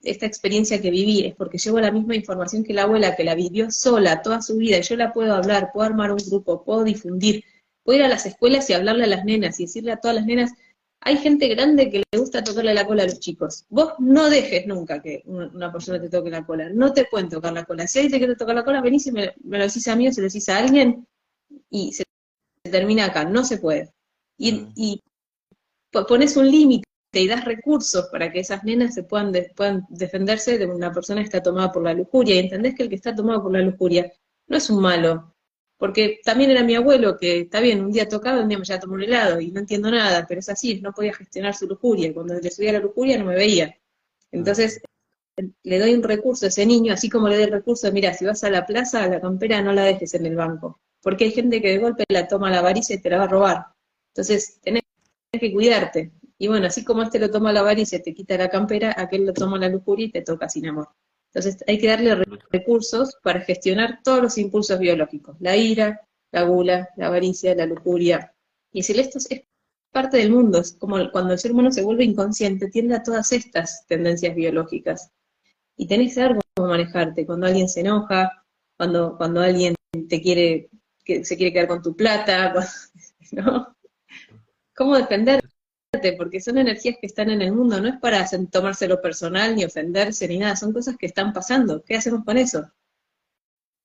esta experiencia que viví es porque llevo la misma información que la abuela, que la vivió sola toda su vida, y yo la puedo hablar, puedo armar un grupo, puedo difundir, puedo ir a las escuelas y hablarle a las nenas y decirle a todas las nenas, hay gente grande que le gusta tocarle la cola a los chicos. Vos no dejes nunca que una persona te toque la cola, no te pueden tocar la cola. Si alguien te quiere tocar la cola, venís y me, lo decís a mí o se lo decís a alguien y se, termina acá, no se puede. Y, mm. y pones un límite y das recursos para que esas nenas se puedan, puedan defenderse de una persona que está tomada por la lujuria, y entendés que el que está tomado por la lujuria no es un malo, porque también era mi abuelo que, está bien, un día tocaba, un día me ya tomó un helado, y no entiendo nada, pero es así, no podía gestionar su lujuria, cuando le subía la lujuria no me veía. Entonces, le doy un recurso a ese niño, así como le doy el recurso, mira, si vas a la plaza, la campera no la dejes en el banco, porque hay gente que de golpe la toma la avaricia y te la va a robar. Entonces, tenés que cuidarte. Y bueno, así como este lo toma la avaricia te quita la campera, aquel lo toma la lujuria y te toca sin amor. Entonces hay que darle recursos para gestionar todos los impulsos biológicos, la ira, la gula, la avaricia, la lujuria. Y decirle esto es parte del mundo, es como cuando el ser humano se vuelve inconsciente, tiende a todas estas tendencias biológicas. Y tenés que saber cómo manejarte, cuando alguien se enoja, cuando, cuando alguien te quiere, que se quiere quedar con tu plata, ¿no? ¿Cómo defenderte? Porque son energías que están en el mundo, no es para tomárselo personal, ni ofenderse, ni nada, son cosas que están pasando. ¿Qué hacemos con eso?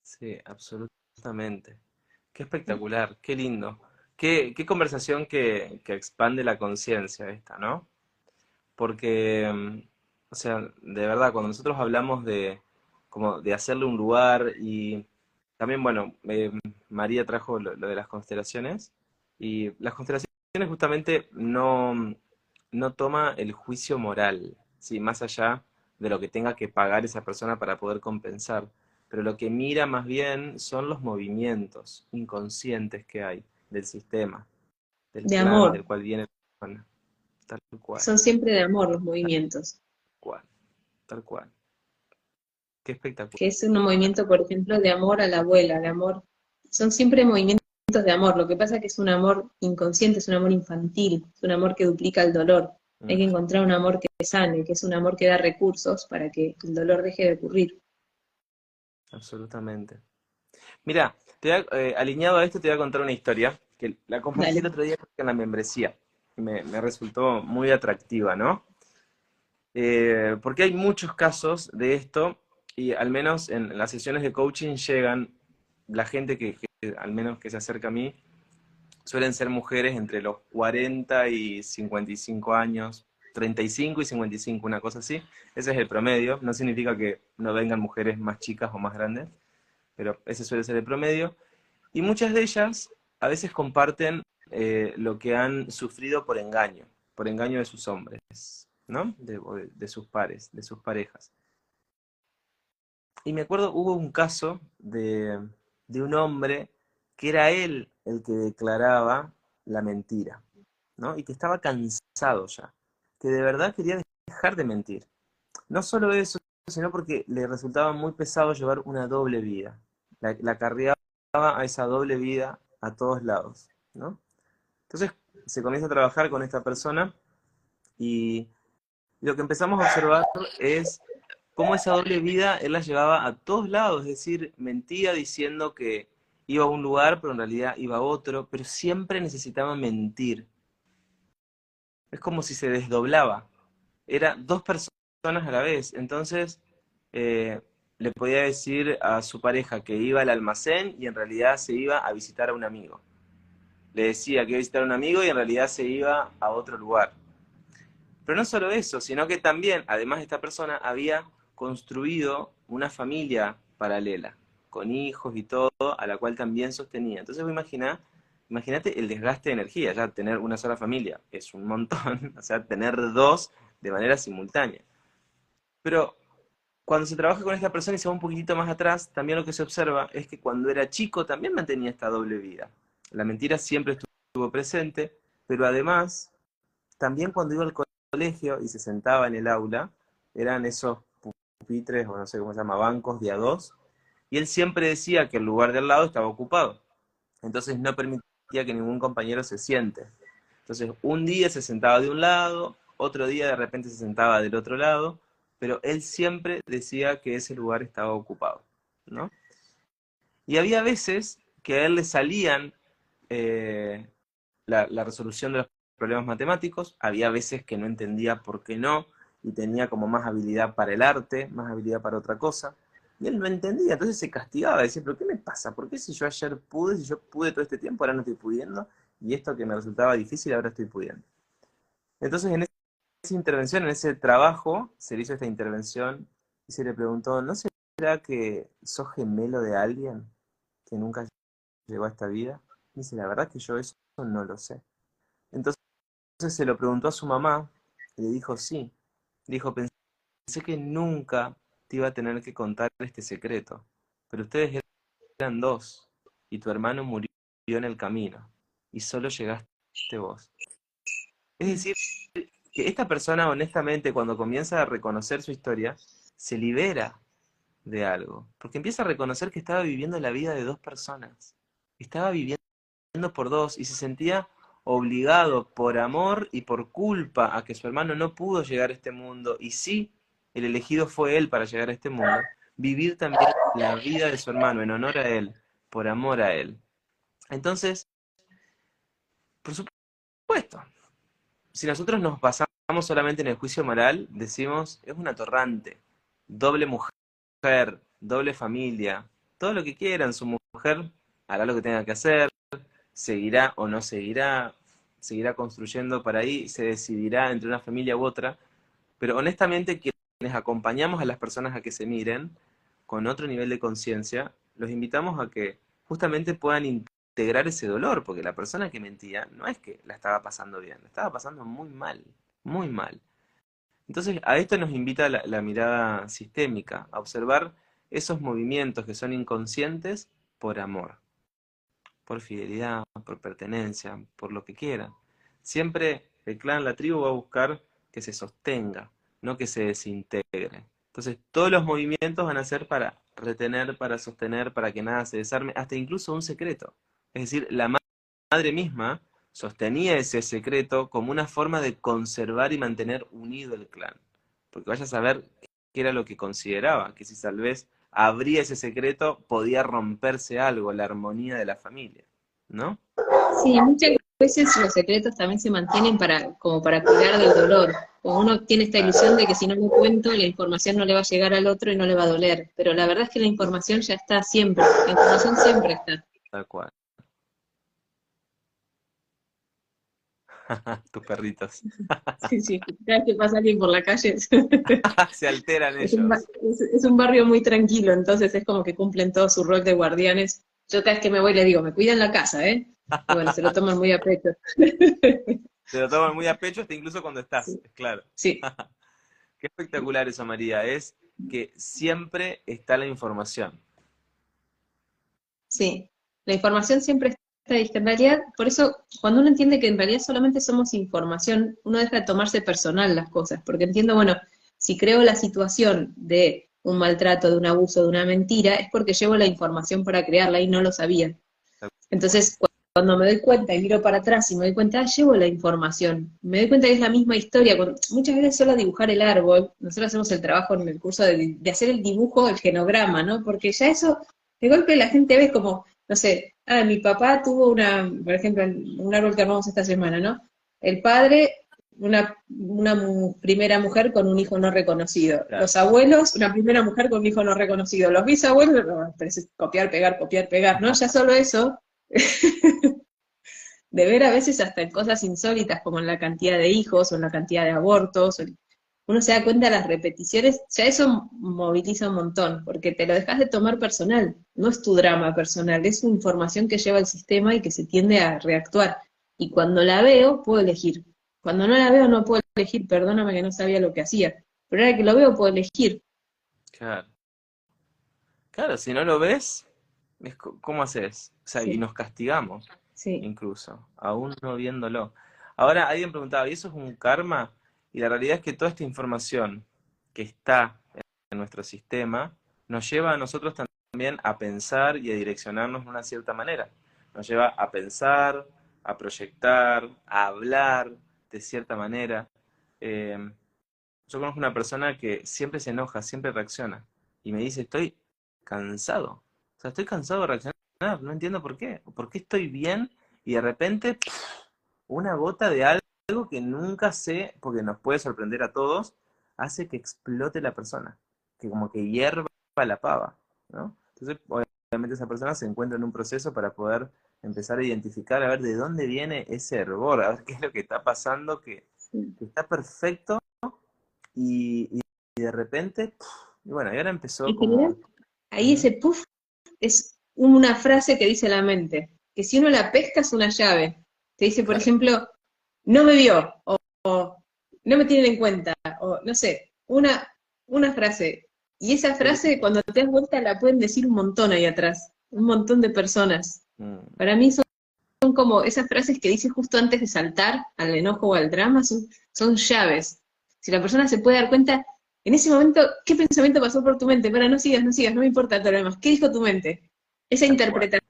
Sí, absolutamente. Qué espectacular, qué lindo. Qué, conversación que, que expande la conciencia esta, ¿no? Porque, mm, o sea, de verdad, cuando nosotros hablamos de, como de hacerle un lugar y también, bueno, eh, María trajo lo, de las constelaciones y las constelaciones justamente no, no toma el juicio moral, ¿sí? más allá de lo que tenga que pagar esa persona para poder compensar, pero lo que mira más bien son los movimientos inconscientes que hay del sistema, del de amor. del cual viene la persona. Tal cual. Son siempre de amor los movimientos. Tal cual, tal cual. Qué espectacular. Que es un movimiento, por ejemplo, de amor a la abuela, de amor. Son siempre movimientos de amor. Lo que pasa es que es un amor inconsciente, es un amor infantil, es un amor que duplica el dolor. Hay que mm. encontrar un amor que sane, que es un amor que da recursos para que el dolor deje de ocurrir. Absolutamente. Mira, te eh, alineado a esto te voy a contar una historia que la compartí el otro día en la membresía. Me, me resultó muy atractiva, ¿no? Eh, porque hay muchos casos de esto y al menos en las sesiones de coaching llegan la gente que, al menos que se acerca a mí, suelen ser mujeres entre los 40 y 55 años, 35 y 55, una cosa así. Ese es el promedio. No significa que no vengan mujeres más chicas o más grandes, pero ese suele ser el promedio. Y muchas de ellas a veces comparten eh, lo que han sufrido por engaño, por engaño de sus hombres, ¿no? de sus pares, de sus parejas. Y me acuerdo, hubo un caso de, de un hombre que era él el que declaraba la mentira, ¿no? Y que estaba cansado ya, que de verdad quería dejar de mentir. No solo eso, sino porque le resultaba muy pesado llevar una doble vida. La, la cargaba a esa doble vida a todos lados, ¿no? Entonces se comienza a trabajar con esta persona y lo que empezamos a observar es cómo esa doble vida él la llevaba a todos lados, es decir, mentía diciendo que iba a un lugar, pero en realidad iba a otro, pero siempre necesitaba mentir. Es como si se desdoblaba. Era dos personas a la vez. Entonces, eh, le podía decir a su pareja que iba al almacén y en realidad se iba a visitar a un amigo. Le decía que iba a visitar a un amigo y en realidad se iba a otro lugar. Pero no solo eso, sino que también, además de esta persona, había construido una familia paralela, con hijos y todo, a la cual también sostenía. Entonces vos imagínate el desgaste de energía, ya tener una sola familia es un montón, o sea, tener dos de manera simultánea. Pero cuando se trabaja con esta persona y se va un poquitito más atrás, también lo que se observa es que cuando era chico también mantenía esta doble vida. La mentira siempre estuvo presente, pero además, también cuando iba al colegio y se sentaba en el aula, eran esos pupitres, o no sé cómo se llama, bancos de a dos, y él siempre decía que el lugar de al lado estaba ocupado. Entonces no permitía que ningún compañero se siente. Entonces un día se sentaba de un lado, otro día de repente se sentaba del otro lado, pero él siempre decía que ese lugar estaba ocupado, ¿no? Y había veces que a él le salían eh, la, la resolución de los problemas matemáticos, había veces que no entendía por qué no, y tenía como más habilidad para el arte, más habilidad para otra cosa. Y él no entendía, entonces se castigaba, decía, pero ¿qué me pasa? ¿Por qué si yo ayer pude, si yo pude todo este tiempo, ahora no estoy pudiendo? Y esto que me resultaba difícil, ahora estoy pudiendo. Entonces en esa intervención, en ese trabajo, se le hizo esta intervención y se le preguntó, ¿no será que sos gemelo de alguien que nunca llegó a esta vida? Y dice, la verdad que yo eso no lo sé. Entonces se lo preguntó a su mamá y le dijo, sí, Dijo, pensé que nunca te iba a tener que contar este secreto, pero ustedes eran dos y tu hermano murió en el camino y solo llegaste vos. Es decir, que esta persona honestamente cuando comienza a reconocer su historia, se libera de algo, porque empieza a reconocer que estaba viviendo la vida de dos personas, estaba viviendo por dos y se sentía obligado por amor y por culpa a que su hermano no pudo llegar a este mundo, y sí, el elegido fue él para llegar a este mundo, vivir también la vida de su hermano en honor a él, por amor a él. Entonces, por supuesto, si nosotros nos basamos solamente en el juicio moral, decimos, es un atorrante, doble mujer, doble familia, todo lo que quieran, su mujer hará lo que tenga que hacer, seguirá o no seguirá, seguirá construyendo para ahí, se decidirá entre una familia u otra, pero honestamente quienes acompañamos a las personas a que se miren con otro nivel de conciencia, los invitamos a que justamente puedan integrar ese dolor, porque la persona que mentía no es que la estaba pasando bien, la estaba pasando muy mal, muy mal. Entonces, a esto nos invita la, la mirada sistémica, a observar esos movimientos que son inconscientes por amor, por fidelidad, por pertenencia, por lo que quiera. Siempre el clan, la tribu va a buscar que se sostenga, no que se desintegre. Entonces, todos los movimientos van a ser para retener, para sostener, para que nada se desarme, hasta incluso un secreto. Es decir, la madre misma sostenía ese secreto como una forma de conservar y mantener unido el clan. Porque vaya a saber qué era lo que consideraba, que si tal vez abría ese secreto podía romperse algo, la armonía de la familia, ¿no? Sí, muchas veces los secretos también se mantienen para, como para cuidar del dolor. O uno tiene esta ilusión de que si no lo cuento, la información no le va a llegar al otro y no le va a doler. Pero la verdad es que la información ya está siempre, la información siempre está. Tal cual. Tus perritos. sí, sí, cada vez que pasa alguien por la calle. Se alteran es ellos. un, es, es un barrio muy tranquilo, entonces es como que cumplen todo su rol de guardianes. Yo cada vez que me voy le digo, me cuidan la casa, ¿eh? Y bueno, se lo toman muy a pecho. Se lo toman muy a pecho hasta incluso cuando estás, Sí. claro. Sí, Qué espectacular eso, María. Es que siempre está la información. sí. La información siempre está En realidad, por eso, cuando uno entiende que en realidad solamente somos información, uno deja de tomarse personal las cosas, porque entiendo, bueno, si creo la situación de un maltrato, de un abuso, de una mentira, es porque llevo la información para crearla y no lo sabía. Entonces, cu- cuando me doy cuenta y miro para atrás y me doy cuenta, ah, llevo la información. Me doy cuenta que es la misma historia. Muchas veces solo dibujar el árbol, nosotros hacemos el trabajo en el curso de hacer el dibujo, el genograma, ¿no? Porque ya eso, de golpe la gente ve como, no sé, ah, mi papá tuvo una, por ejemplo, un árbol que armamos esta semana, ¿no? El padre, una, una mu- primera mujer con un hijo no reconocido. Claro. Los abuelos, una primera mujer con un hijo no reconocido. Los bisabuelos, no, pero es copiar, pegar, copiar, pegar, ¿no? Ya solo eso, de ver a veces hasta en cosas insólitas como en la cantidad de hijos o en la cantidad de abortos, o- uno se da cuenta de las repeticiones, ya eso moviliza un montón, porque te lo dejas de tomar personal, no es tu drama personal, es información que lleva el sistema y que se tiende a reactuar. Y cuando la veo, puedo elegir. Cuando no la veo, no puedo elegir, perdóname que no sabía lo que hacía, pero ahora que lo veo, puedo elegir. Claro. Claro, si no lo ves, ¿cómo haces? O sea, Sí. y nos castigamos Sí, incluso, aún no viéndolo. Ahora, alguien preguntaba, ¿y eso es un karma? Y la realidad es que toda esta información que está en nuestro sistema nos lleva a nosotros también a pensar y a direccionarnos de una cierta manera. Nos lleva a pensar, a proyectar, a hablar de cierta manera. Eh, yo conozco una persona que siempre se enoja, siempre reacciona. Y me dice, estoy cansado. O sea, estoy cansado de reaccionar, no entiendo por qué. ¿Por qué estoy bien y de repente una gota de algo que nunca sé, porque nos puede sorprender a todos, hace que explote la persona, que como que hierva la pava, ¿no? Entonces, obviamente esa persona se encuentra en un proceso para poder empezar a identificar, a ver de dónde viene ese hervor, a ver qué es lo que está pasando, que, que está perfecto y, de repente, y bueno, y ahora empezó como... ahí ese puff es una frase que dice la mente, que si uno la pesca es una llave. Te dice, por Claro. ejemplo, no me vio, o, o no me tienen en cuenta, o no sé, una, una frase. Y esa frase, cuando te das vuelta, la pueden decir un montón ahí atrás, un montón de personas. mm, Para mí son, son como esas frases que dice justo antes de saltar al enojo o al drama, son, son llaves. Si la persona se puede dar cuenta, en ese momento, ¿qué pensamiento pasó por tu mente? Para, no sigas, no sigas, no me importa todo lo demás. ¿Qué dijo tu mente? Esa interpretación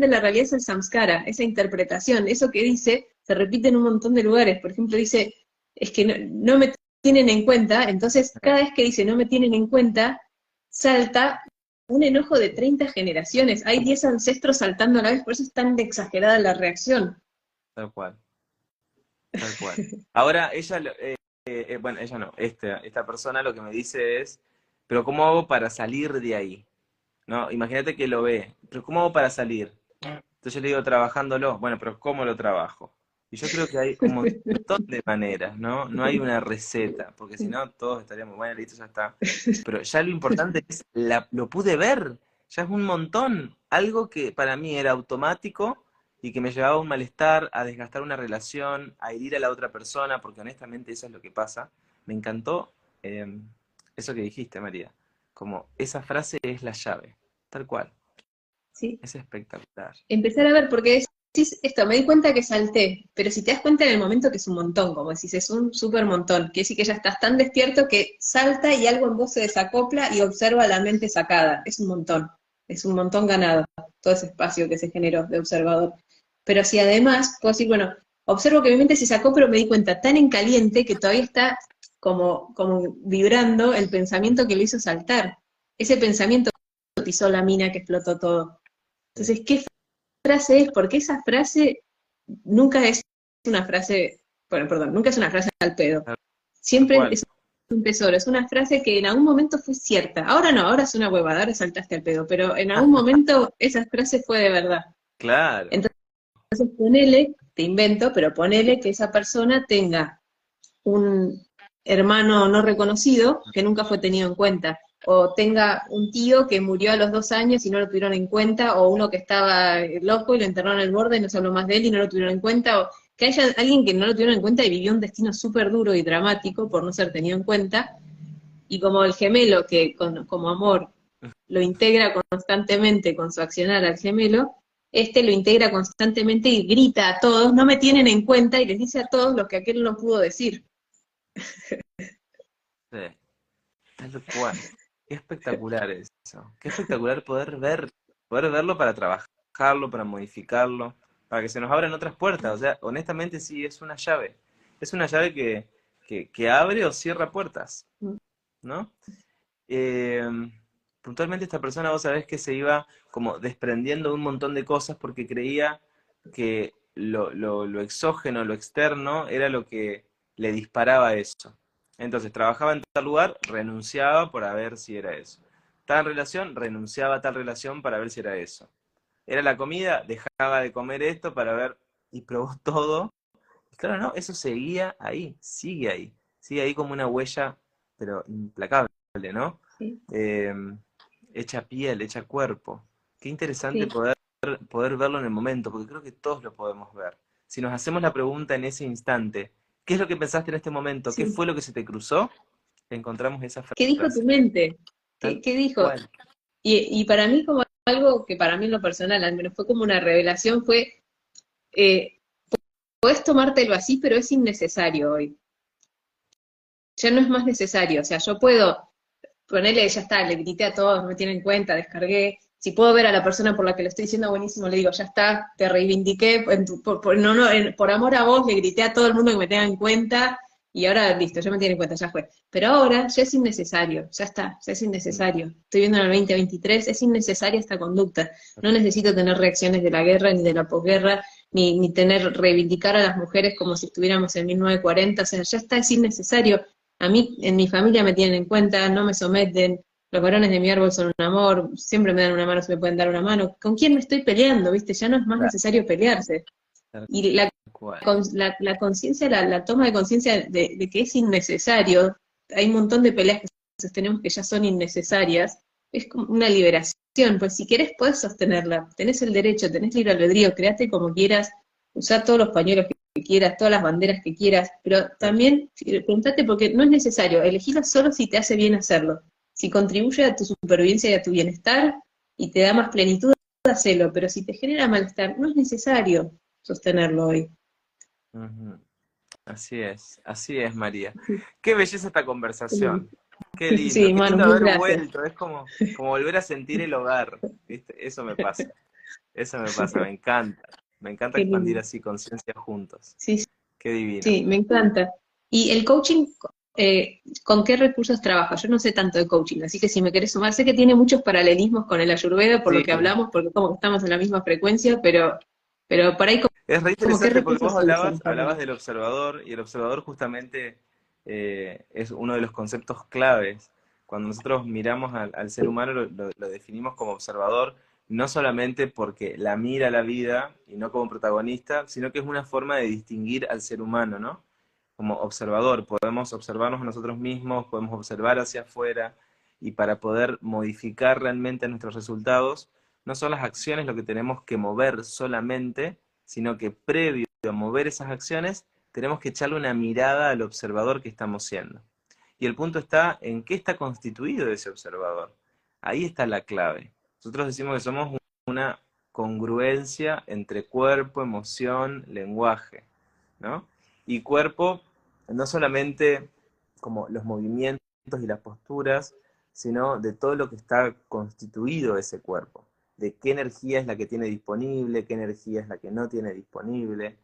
de la realidad es el samskara, esa interpretación, eso que dice, se repite en un montón de lugares. Por ejemplo, dice, es que no, no me tienen en cuenta, entonces cada vez que dice no me tienen en cuenta, salta un enojo de 30 generaciones. Hay 10 ancestros saltando a la vez, por eso es tan exagerada la reacción. Tal cual. Tal cual. Ahora, ella, eh, eh, bueno, ella no, esta, esta persona lo que me dice es, pero ¿cómo hago para salir de ahí? ¿No? Imagínate que lo ve, pero ¿cómo hago para salir? Entonces yo le digo, trabajándolo. Bueno, pero ¿cómo lo trabajo? Y yo creo que hay un montón de maneras, ¿no? No hay una receta, porque si no todos estaríamos, bueno, listo, ya está. Pero ya lo importante es, la, lo pude ver, ya es un montón. Algo que para mí era automático y que me llevaba a un malestar, a desgastar una relación, a herir a la otra persona, porque honestamente eso es lo que pasa. Me encantó eh, eso que dijiste, María. Como esa frase es la llave, tal cual. Sí. Es espectacular. Empezar a ver, porque es esto, me di cuenta que salté, pero si te das cuenta en el momento que es un montón, como decís, es un súper montón, que decir que ya estás tan despierto que salta y algo en vos se desacopla y observa la mente sacada, es un montón, es un montón ganado, todo ese espacio que se generó de observador. Pero si además puedo decir, bueno, observo que mi mente se sacó, pero me di cuenta tan en caliente que todavía está como, como vibrando el pensamiento que lo hizo saltar. Ese pensamiento pisó la mina que explotó todo. Entonces, ¿qué frase es, porque esa frase nunca es una frase, bueno, perdón, nunca es una frase al pedo. Siempre es un tesoro, es una frase que en algún momento fue cierta. Ahora no, ahora es una huevada, ahora saltaste al pedo, pero en algún momento esa frase fue de verdad. Claro. Entonces ponele, te invento, pero ponele que esa persona tenga un hermano no reconocido que nunca fue tenido en cuenta o tenga un tío que murió a los dos años y no lo tuvieron en cuenta, o uno que estaba loco y lo enterraron en el borde y no se habló más de él y no lo tuvieron en cuenta, o que haya alguien que no lo tuvieron en cuenta y vivió un destino súper duro y dramático por no ser tenido en cuenta, y como el gemelo que como amor lo integra constantemente con su accionar al gemelo, este lo integra constantemente y grita a todos, no me tienen en cuenta, y les dice a todos lo que aquel no pudo decir. Sí, tal cual. Qué espectacular eso. Qué espectacular poder ver, poder verlo para trabajarlo, para modificarlo, para que se nos abran otras puertas. O sea, honestamente sí es una llave. Es una llave que, que, abre o cierra puertas. ¿No? Eh, puntualmente esta persona, vos sabés que se iba como desprendiendo de un montón de cosas porque creía que lo, lo, lo exógeno, lo externo, era lo que le disparaba eso. Entonces, trabajaba en tal lugar, renunciaba para ver si era eso. Tal relación, renunciaba a tal relación para ver si era eso. Era la comida, dejaba de comer esto para ver, y probó todo. claro, no, eso seguía ahí, sigue ahí. Sigue ahí como una huella, pero implacable, ¿no? Eh, hecha piel, hecha cuerpo. Qué interesante poder, poder verlo en el momento, porque creo que todos lo podemos ver. Si nos hacemos la pregunta en ese instante, ¿Qué es lo que pensaste en este momento? ¿Qué fue lo que se te cruzó? Encontramos esa frase. ¿Qué dijo tu mente? ¿Qué, dijo? Y, para mí como algo que para mí en lo personal al menos fue como una revelación fue, eh, puedes tomártelo así, pero es innecesario hoy. Ya no es más necesario. O sea, yo puedo ponerle, ya está, le grité a todos, me tienen en cuenta, descargué, si puedo ver a la persona por la que lo estoy diciendo buenísimo, le digo, ya está, te reivindiqué, por, no, no, por amor a vos, le grité a todo el mundo que me tenga en cuenta, y ahora listo, ya me tiene en cuenta, ya fue. Pero ahora ya es innecesario, ya está, ya es innecesario. Estoy viendo en el 2023, es innecesaria esta conducta. No necesito tener reacciones de la guerra ni de la posguerra, ni, ni tener, reivindicar a las mujeres como si estuviéramos en 1940, o sea, ya está, es innecesario. A mí, en mi familia me tienen en cuenta, no me someten, los varones de mi árbol son un amor, siempre me dan una mano si me pueden dar una mano. ¿Con quién me estoy peleando? ¿Viste? Ya no es más necesario pelearse. Y la, la, conciencia, la, toma de conciencia de, que es innecesario, hay un montón de peleas que sostenemos que ya son innecesarias, es como una liberación, pues si querés puedes sostenerla, tenés el derecho, tenés libre albedrío, créate como quieras, usar todos los pañuelos que quieras, todas las banderas que quieras, pero también preguntate porque no es necesario, elegirlo solo si te hace bien hacerlo. Si contribuye a tu supervivencia y a tu bienestar y te da más plenitud, hacelo, pero si te genera malestar, no es necesario sostenerlo hoy. Así es, así es, María. Qué belleza esta conversación. Qué lindo, sí, haber vuelto. Es como, como volver a sentir el hogar. Eso me pasa. Eso me pasa, me encanta. Me encanta expandir así conciencia juntos. Sí, Qué divino. Sí, me encanta. Y el coaching eh, ¿con qué recursos trabajas? Yo no sé tanto de coaching, así que si me querés sumar, sé que tiene muchos paralelismos con el ayurveda por lo que hablamos, porque como que estamos en la misma frecuencia, pero, pero por ahí... Es re interesante porque vos hablabas, del observador y el observador justamente eh, es uno de los conceptos claves. Cuando nosotros miramos al, ser humano lo definimos como observador, no solamente porque la mira la vida y no como protagonista, sino que es una forma de distinguir al ser humano, ¿no? Como observador, podemos observarnos a nosotros mismos, podemos observar hacia afuera y para poder modificar realmente nuestros resultados, no son las acciones lo que tenemos que mover solamente, sino que previo a mover esas acciones, tenemos que echarle una mirada al observador que estamos siendo. Y el punto está en qué está constituido ese observador. Ahí está la clave. Nosotros decimos que somos una congruencia entre cuerpo, emoción, lenguaje, ¿no? Y cuerpo, no solamente como los movimientos y las posturas, sino de todo lo que está constituido ese cuerpo, de qué energía es la que tiene disponible, qué energía es la que no tiene disponible.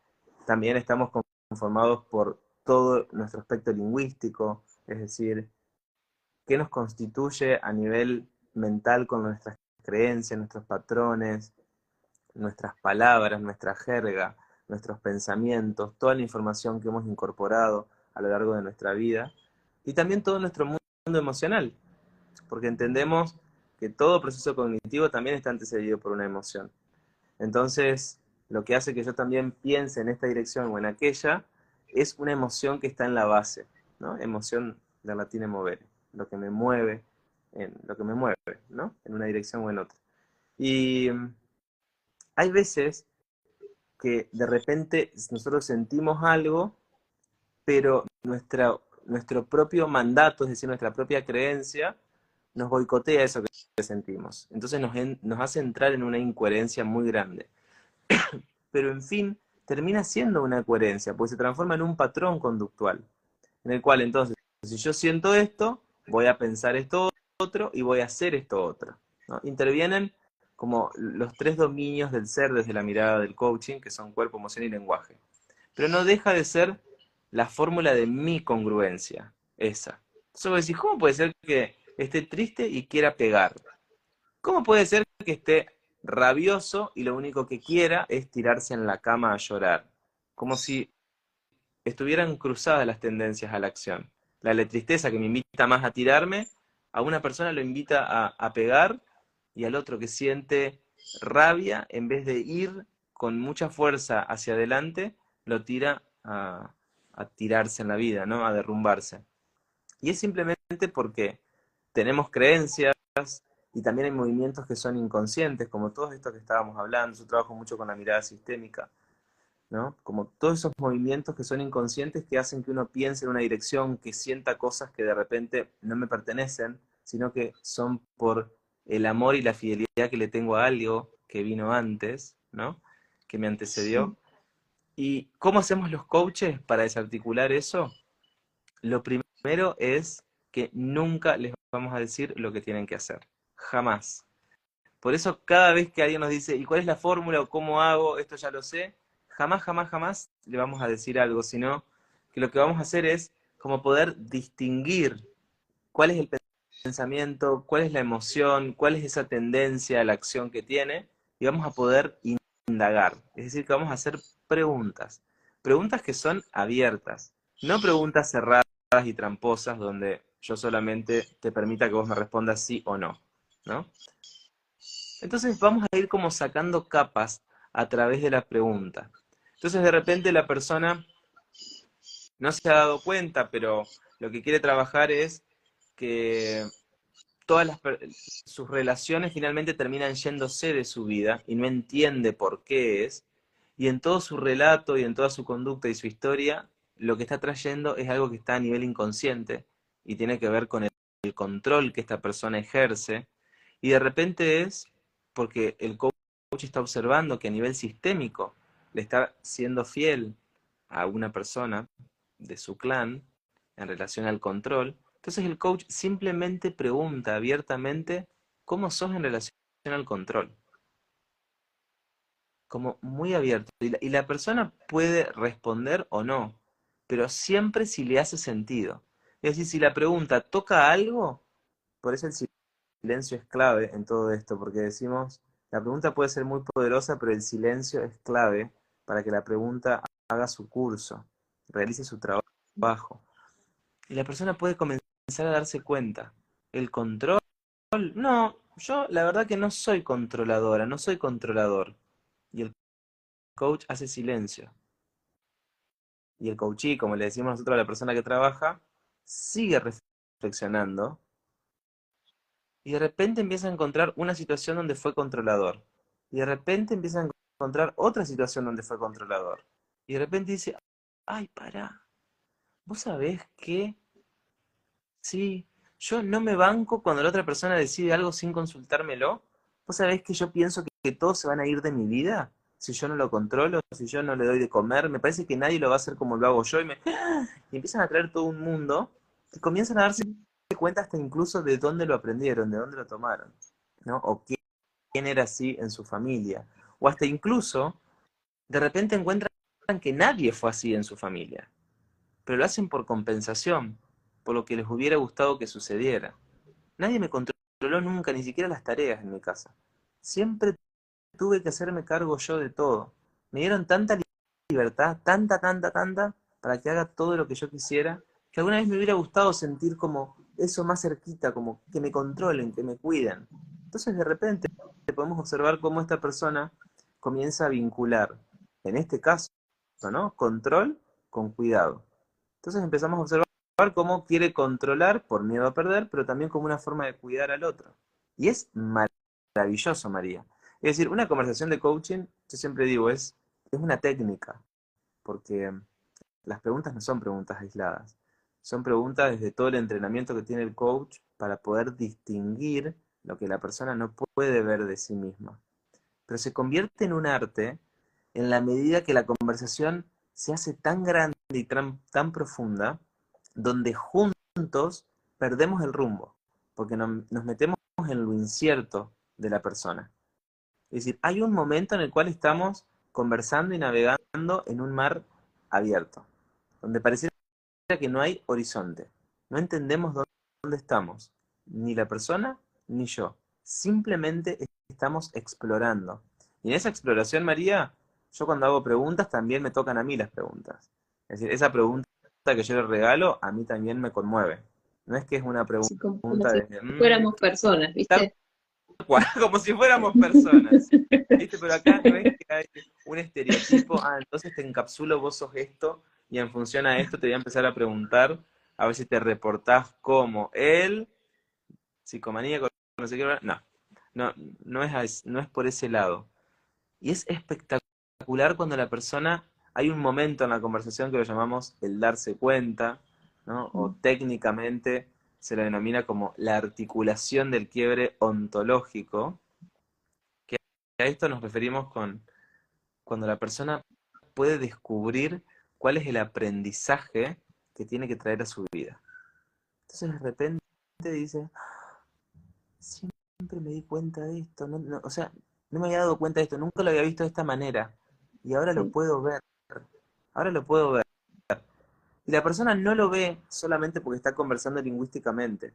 También estamos conformados por todo nuestro aspecto lingüístico, es decir, qué nos constituye a nivel mental con nuestras creencias, nuestros patrones, nuestras palabras, nuestra jerga, nuestros pensamientos, toda la información que hemos incorporado a lo largo de nuestra vida y también todo nuestro mundo emocional, porque entendemos que todo proceso cognitivo también está antecedido por una emoción. Entonces, lo que hace que yo también piense en esta dirección o en aquella es una emoción que está en la base, ¿no? Emoción de latín mover, lo que me mueve, en lo que me mueve, ¿no? En una dirección o en otra. Y mm, hay veces que de repente nosotros sentimos algo, pero nuestra, nuestro propio mandato, es decir, nuestra propia creencia, nos boicotea eso que sentimos. Entonces nos, nos hace entrar en una incoherencia muy grande. pero en fin, termina siendo una coherencia, porque se transforma en un patrón conductual, en el cual entonces, si yo siento esto, voy a pensar esto otro y voy a hacer esto otro. Intervienen como los tres dominios del ser desde la mirada del coaching, que son cuerpo, emoción y lenguaje. Pero no deja de ser la fórmula de mi congruencia, esa. Entonces vos ¿cómo puede ser que esté triste y quiera pegar? ¿Cómo puede ser que esté rabioso y lo único que quiera es tirarse en la cama a llorar? Como si estuvieran cruzadas las tendencias a la acción. La tristeza que me invita más a tirarme a una persona lo invita a, pegar y al otro que siente rabia, en vez de ir con mucha fuerza hacia adelante, lo tira a, tirarse en la vida, ¿no? A derrumbarse. Y es simplemente porque tenemos creencias y también hay movimientos que son inconscientes, como todos estos que estábamos hablando. Yo trabajo mucho con la mirada sistémica, ¿no? Como todos esos movimientos que son inconscientes que hacen que uno piense en una dirección, que sienta cosas que de repente no me pertenecen sino que son por el amor y la fidelidad que le tengo a algo que vino antes, ¿no? Que me antecedió. ¿Y cómo hacemos los coaches para desarticular eso? Lo primero es que nunca les vamos a decir lo que tienen que hacer. Jamás. Por eso cada vez que alguien nos dice, ¿y cuál es la fórmula o cómo hago? Esto ya lo sé. Jamás, jamás, jamás le vamos a decir algo, sino que lo que vamos a hacer es como poder distinguir cuál es el pensamiento, cuál es la emoción, cuál es esa tendencia a la acción que tiene, y vamos a poder indagar. Es decir, que vamos a hacer preguntas. Preguntas que son abiertas, no preguntas cerradas y tramposas donde yo solamente te permita que vos me respondas sí o no. ¿no? Entonces vamos a ir como sacando capas a través de la pregunta. Entonces de repente la persona no se ha dado cuenta, pero lo que quiere trabajar es que todas las, sus relaciones finalmente terminan yéndose de su vida y no entiende por qué es, y en todo su relato y en toda su conducta y su historia, lo que está trayendo es algo que está a nivel inconsciente y tiene que ver con el, el control que esta persona ejerce, y de repente es porque el coach está observando que a nivel sistémico le está siendo fiel a una persona de su clan en relación al control, entonces el coach simplemente pregunta abiertamente cómo sos en relación al control. Como muy abierto. Y la, persona puede responder o no, pero siempre si le hace sentido. Es decir, si la pregunta toca algo, por eso el silencio es clave en todo esto, porque decimos, la pregunta puede ser muy poderosa, pero el silencio es clave para que la pregunta haga su curso, realice su trabajo. Y la persona puede comenzar a darse cuenta. El control, no, yo la verdad que no soy controladora, no soy controlador. Y el coach hace silencio. Y el coachí, como le decimos nosotros a la persona que trabaja, sigue reflexionando y de repente empieza a encontrar una situación donde fue controlador. Y de repente empieza a encontrar otra situación donde fue controlador. Y de repente dice, ay, para, vos sabés que, sí, yo no me banco cuando la otra persona decide algo sin consultármelo. Vos sabés que yo pienso que, todos se van a ir de mi vida si yo no lo controlo, si yo no le doy de comer. Me parece que nadie lo va a hacer como lo hago yo. Y, me... y empiezan a traer todo un mundo y comienzan a darse cuenta hasta incluso de dónde lo aprendieron, de dónde lo tomaron, ¿no? O quién era así en su familia. O hasta incluso, de repente encuentran que nadie fue así en su familia, pero lo hacen por compensación, por lo que les hubiera gustado que sucediera. Nadie me controló nunca, ni siquiera las tareas en mi casa. Siempre tuve que hacerme cargo yo de todo. Me dieron tanta libertad, tanta, tanta, tanta, para que haga todo lo que yo quisiera, que alguna vez me hubiera gustado sentir como eso más cerquita, como que me controlen, que me cuiden. Entonces de repente podemos observar cómo esta persona comienza a vincular, en este caso, ¿no? Control con cuidado. Entonces empezamos a observar cómo quiere controlar por miedo a perder, pero también como una forma de cuidar al otro. Y es maravilloso, María. Es decir, una conversación de coaching, yo siempre digo, es, es una técnica, porque las preguntas no son preguntas aisladas. Son preguntas desde todo el entrenamiento que tiene el coach para poder distinguir lo que la persona no puede ver de sí misma. Pero se convierte en un arte en la medida que la conversación se hace tan grande y tan, profunda, donde juntos perdemos el rumbo, porque nos metemos en lo incierto de la persona. Es decir, hay un momento en el cual estamos conversando y navegando en un mar abierto, donde pareciera que no hay horizonte. No entendemos dónde estamos, ni la persona ni yo. Simplemente estamos explorando. Y en esa exploración, María, yo cuando hago preguntas también me tocan a mí las preguntas. Es decir, esa pregunta que yo le regalo a mí también me conmueve. No es que es una pregunta como, si fuéramos personas, ¿viste? como si fuéramos personas. ¿Viste? Pero acá no es que hay un estereotipo, ah, entonces te encapsulo, vos sos esto, y en función a esto te voy a empezar a preguntar a ver si te reportás como él, psicomaníaco, no sé qué, no, no, no es, no es por ese lado. Y es espectacular cuando la persona, hay un momento en la conversación que lo llamamos el darse cuenta, ¿no? o técnicamente se la denomina como la articulación del quiebre ontológico, que a esto nos referimos con cuando la persona puede descubrir cuál es el aprendizaje que tiene que traer a su vida. Entonces de repente dice, siempre me di cuenta de esto, o sea, no me había dado cuenta de esto, nunca lo había visto de esta manera, y ahora lo puedo ver, ahora lo puedo ver. Y la persona no lo ve solamente porque está conversando lingüísticamente.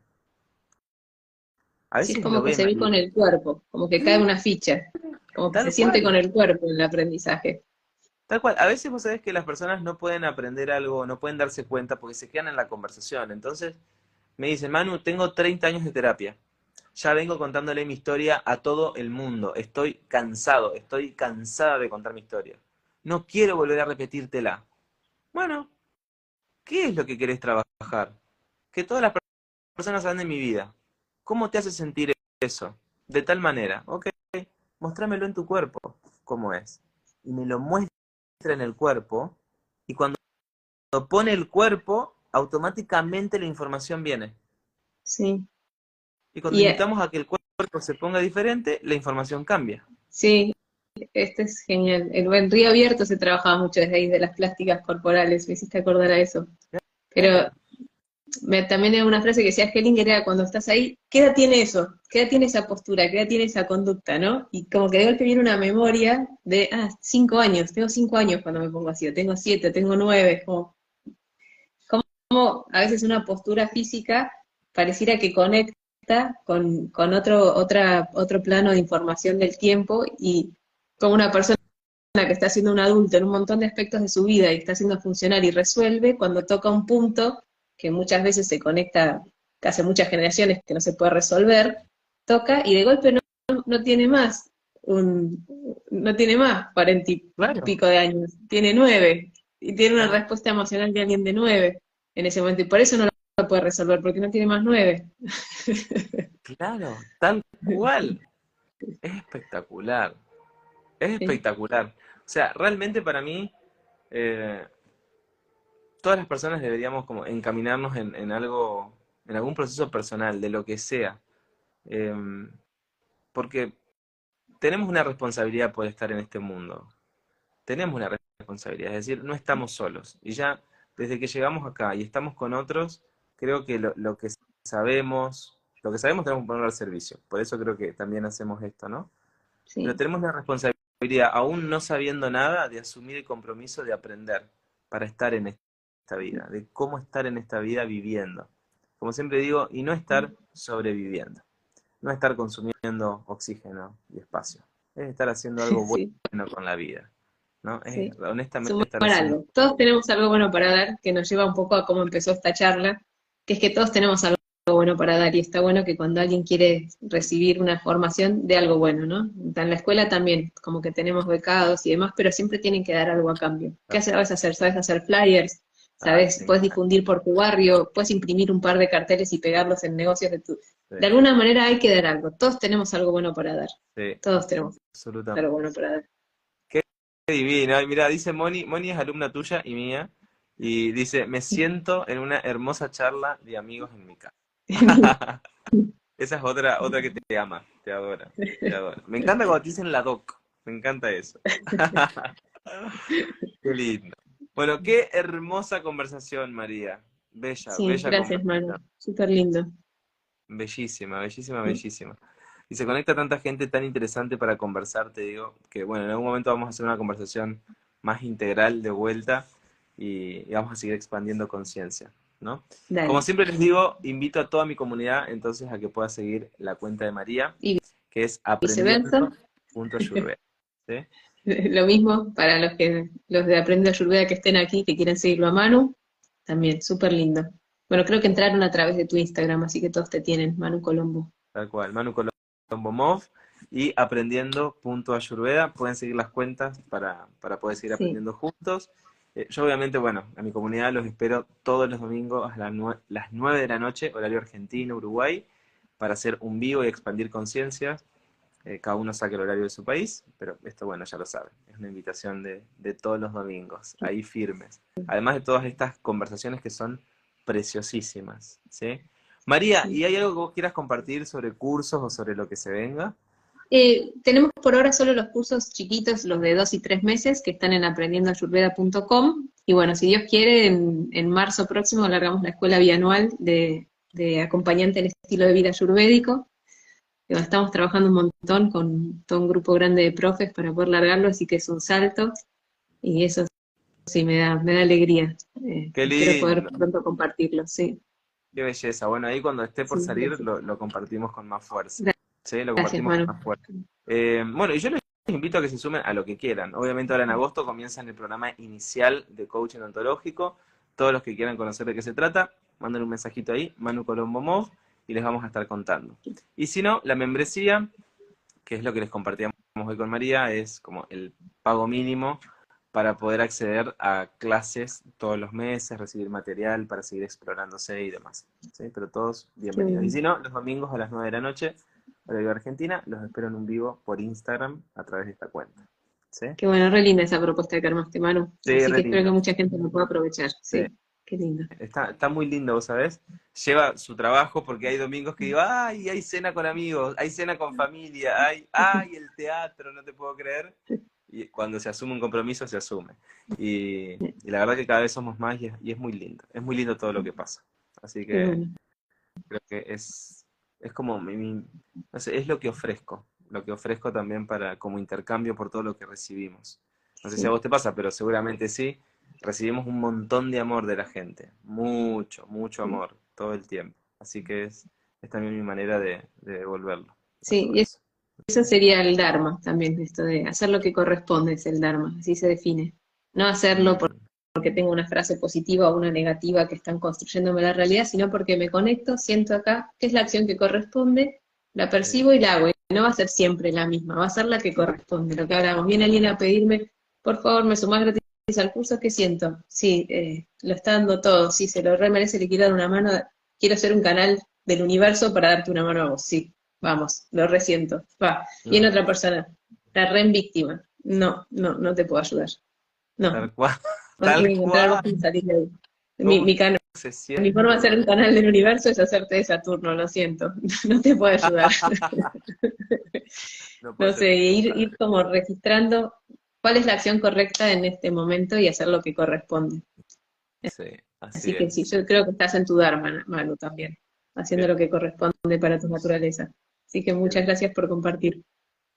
A veces es como que se ve con el cuerpo, como que cae una ficha, como que se siente con el cuerpo en el aprendizaje. Tal cual, a veces vos sabés que las personas no pueden aprender algo, no pueden darse cuenta porque se quedan en la conversación. Entonces me dicen, Manu, tengo 30 años de terapia. Ya vengo contándole mi historia a todo el mundo. Estoy cansado, estoy cansada de contar mi historia. No quiero volver a repetírtela. Bueno, ¿qué es lo que querés trabajar? Que todas las personas saben de mi vida. ¿Cómo te hace sentir eso? De tal manera, ok, mostrámelo en tu cuerpo, cómo es. Y me lo muestra en el cuerpo y cuando pone el cuerpo, automáticamente la información viene. Sí. Y cuando invitamos a que el cuerpo se ponga diferente, la información cambia. Sí, este es genial. El río abierto se trabajaba mucho desde ahí, de las plásticas corporales, me hiciste acordar a eso. Pero también era una frase que decía Hellinger, era cuando estás ahí, ¿qué edad tiene eso? ¿Qué edad tiene esa postura? ¿Qué edad tiene esa conducta? ¿no? Y como que de golpe viene una memoria de, ah, cinco años, tengo cinco años cuando me pongo así, o tengo siete, tengo nueve, como, ¿cómo a veces una postura física pareciera que conecta con, con otro, otro plano de información del tiempo y como una persona que está siendo un adulto en un montón de aspectos de su vida y está siendo funcional y resuelve, cuando toca un punto que muchas veces se conecta, que hace muchas generaciones que no se puede resolver, toca y de golpe no, no tiene más un, no tiene más cuarenta y pico de años, tiene nueve, y tiene una respuesta emocional de alguien de nueve en ese momento, y por eso no lo puede resolver, porque no tiene más nueve. Claro, tal cual. Es espectacular. Es espectacular. O sea, realmente para mí, eh, todas las personas deberíamos como encaminarnos en, algo, en algún proceso personal, de lo que sea. Em, porque tenemos una responsabilidad por estar en este mundo. Tenemos una responsabilidad, es decir, no estamos solos. Y ya desde que llegamos acá y estamos con otros, creo que lo, que sabemos, lo que sabemos tenemos que ponerlo al servicio. Por eso creo que también hacemos esto, ¿no? Pero tenemos la responsabilidad, aún no sabiendo nada, de asumir el compromiso de aprender para estar en esta vida, de cómo estar en esta vida viviendo. Como siempre digo, y no estar sobreviviendo, no estar consumiendo oxígeno y espacio, es estar haciendo algo bueno con la vida. ¿no? honestamente Todos tenemos algo bueno para dar, que nos lleva un poco a cómo empezó esta charla, que es que todos tenemos algo bueno para dar y está bueno que cuando alguien quiere recibir una formación de algo bueno, ¿no? En la escuela también, como que tenemos becados y demás, pero siempre tienen que dar algo a cambio. ¿Qué sabes hacer? ¿Sabes hacer flyers? ¿Sabes? Ah, puedes difundir por tu barrio, puedes imprimir un par de carteles y pegarlos en negocios de tu... De alguna manera hay que dar algo. Todos tenemos algo bueno para dar. Todos tenemos algo bueno para dar. Qué divino. mira, dice Moni, Moni es alumna tuya y mía, y dice, me siento en una hermosa charla de amigos en mi casa. Esa es otra, otra que te ama, te adora, te adora. Me encanta cuando te dicen la doc, me encanta eso. qué lindo. Bueno, qué hermosa conversación, María. Bella, sí, bella. Gracias, Manu. Súper lindo. Bellísima, bellísima, bellísima y se conecta tanta gente tan interesante para conversar, te digo, que bueno, en algún momento vamos a hacer una conversación más integral de vuelta y, vamos a seguir expandiendo conciencia, ¿no? Como siempre les digo, invito a toda mi comunidad entonces a que pueda seguir la cuenta de María, que es aprendiendo.ayurveda. ¿sí? Lo mismo para los que los de Aprende Ayurveda que estén aquí, que quieren seguirlo a Manu, también, súper lindo. Bueno, creo que entraron a través de tu Instagram, así que todos te tienen, Manu Colombo. Tal cual, Manu Colombo. Bombomov y aprendiendo.ayurveda. Pueden seguir las cuentas para, poder seguir aprendiendo juntos. Eh, yo obviamente, bueno, a mi comunidad los espero todos los domingos a las, 9 de la noche, horario argentino, Uruguay, para hacer un vivo y expandir conciencias. Eh, cada uno saque el horario de su país, pero esto, bueno, ya lo saben, es una invitación de, de todos los domingos, ahí firmes. Además de todas estas conversaciones que son preciosísimas, ¿sí? María, ¿y hay algo que vos quieras compartir sobre cursos o sobre lo que se venga? Eh, tenemos por ahora solo los cursos chiquitos, los de dos y tres meses, que están en aprendiendoayurveda.com. Y bueno, si Dios quiere, en, marzo próximo largamos la escuela bianual de, acompañante en estilo de vida ayurvédico. Estamos trabajando un montón con todo un grupo grande de profes para poder largarlo, así que es un salto. Y eso sí me da, me da alegría. Eh, Qué lindo. poder pronto compartirlo, sí. Qué belleza. Bueno, ahí cuando esté por salir lo, compartimos con más fuerza. Sí, lo compartimos con más fuerza. Eh, bueno, y yo les invito a que se sumen a lo que quieran. Obviamente ahora en agosto comienzan el programa inicial de coaching ontológico. Todos los que quieran conocer de qué se trata, manden un mensajito ahí, Manu Colombo Mov, y les vamos a estar contando. Y si no, la membresía, que es lo que les compartíamos hoy con María, es como el pago mínimo para poder acceder a clases todos los meses, recibir material para seguir explorándose y demás. ¿sí? Pero todos bienvenidos. Y si no, los domingos a las 9 de la noche, horario Argentina, los espero en un vivo por Instagram a través de esta cuenta. ¿sí? Qué bueno, re linda esa propuesta de armaste, Manu. Sí, Así que espero que mucha gente lo pueda aprovechar. Sí. Qué lindo. Está, está muy lindo, vos sabés. Lleva su trabajo porque hay domingos que digo, ay, hay cena con amigos, hay cena con familia, hay, ay, el teatro, no te puedo creer y cuando se asume un compromiso, se asume. Y, la verdad que cada vez somos más y es, muy lindo. Es muy lindo todo lo que pasa. Así que creo que es, es como, mi, no sé, es lo que ofrezco. Lo que ofrezco también para como intercambio por todo lo que recibimos. No sé si a vos te pasa, pero seguramente sí. recibimos un montón de amor de la gente, mucho, mucho amor, todo el tiempo. Así que es, es también mi manera de, de devolverlo. Sí, y eso, eso sería el Dharma también, esto de hacer lo que corresponde es el Dharma, así se define. No hacerlo por, porque tengo una frase positiva o una negativa que están construyéndome la realidad, sino porque me conecto, siento acá, qué es la acción que corresponde, la percibo y la hago. Y no va a ser siempre la misma, va a ser la que corresponde, lo que hablamos. Viene alguien a pedirme, por favor, me sumás gratis al curso, ¿qué siento? Sí, eh, lo está dando todo, sí, se lo re merece, le quiero dar una mano, quiero ser un canal del universo para darte una mano a vos, sí, vamos, lo resiento, va. Y en otra persona, la re víctima, no, no, no te puedo ayudar. No. Tal cual. Vas a Tal encontrar cual. vos y salir de ahí. Mi, forma de ser un canal del universo es hacerte de Saturno, lo siento. No te puedo ayudar. No sé, ir, ir como registrando cuál es la acción correcta en este momento y hacer lo que corresponde. Sí, así, Así que es. sí, yo creo que estás en tu Dharma, Manu, también, haciendo Bien. lo que corresponde para tu naturaleza. Así que muchas gracias por compartir.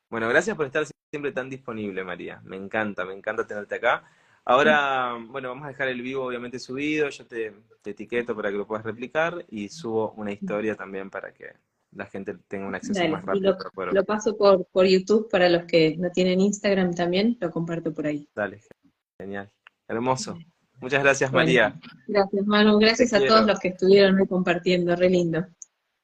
Bueno, gracias por estar siempre tan disponible, María. Me encanta, me encanta tenerte acá. Ahora, bueno, vamos a dejar el vivo obviamente subido, yo te, te etiqueto para que lo puedas replicar y subo una historia también para que la gente tenga un acceso Dale, más rápido lo, para poder lo paso por, por YouTube para los que no tienen Instagram también, lo comparto por ahí. Dale, genial. Hermoso. Muchas gracias, Bueno, María. Gracias, Manu. Gracias Te a todos los que estuvieron hoy compartiendo. Re lindo.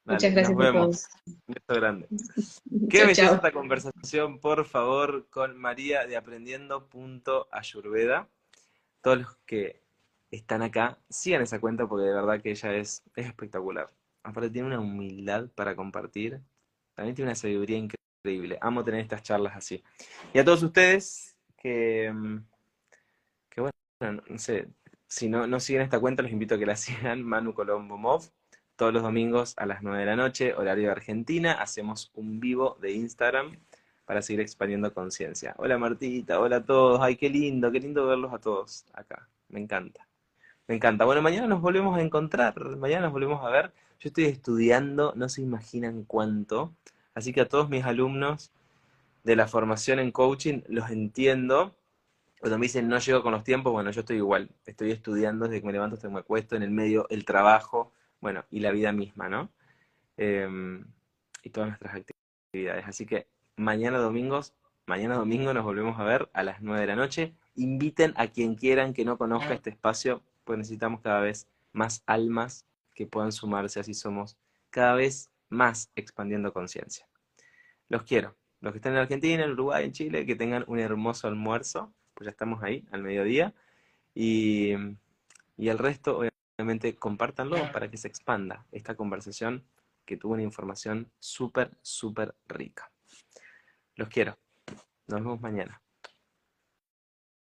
Dale, Muchas gracias nos a vemos. Un beso grande. Qué belleza esta conversación, por favor, con María de aprendiendo.ayurveda. Todos los que están acá, sigan esa cuenta porque de verdad que ella es, es espectacular. Aparte tiene una humildad para compartir, también tiene una sabiduría increíble. Amo tener estas charlas así. Y a todos ustedes que, mm, que bueno, no sé, si no, no siguen esta cuenta, los invito a que la sigan, Manu Colombo Mov. Todos los domingos a las 9 de la noche, horario de Argentina, hacemos un vivo de Instagram para seguir expandiendo conciencia. Hola Martita, hola a todos. Ay, qué lindo, qué lindo verlos a todos acá. Me encanta. Me encanta. Bueno, mañana nos volvemos a encontrar, mañana nos volvemos a ver. Yo estoy estudiando, no se imaginan cuánto. Así que a todos mis alumnos de la formación en coaching los entiendo. Cuando me dicen no llego con los tiempos, bueno, yo estoy igual. Estoy estudiando desde que me levanto hasta que me acuesto, en el medio el trabajo, bueno, y la vida misma, ¿no? Eh, y todas nuestras actividades. Así que mañana domingos, mañana domingo nos volvemos a ver a las 9 de la noche. Inviten a quien quieran que no conozca este espacio, pues necesitamos cada vez más almas que puedan sumarse, así somos cada vez más expandiendo conciencia. Los quiero. Los que están en Argentina, en Uruguay, en Chile, que tengan un hermoso almuerzo, pues ya estamos ahí al mediodía. Y, y el resto, obviamente, compártanlo para que se expanda esta conversación que tuvo una información súper, súper rica. Los quiero. Nos vemos mañana.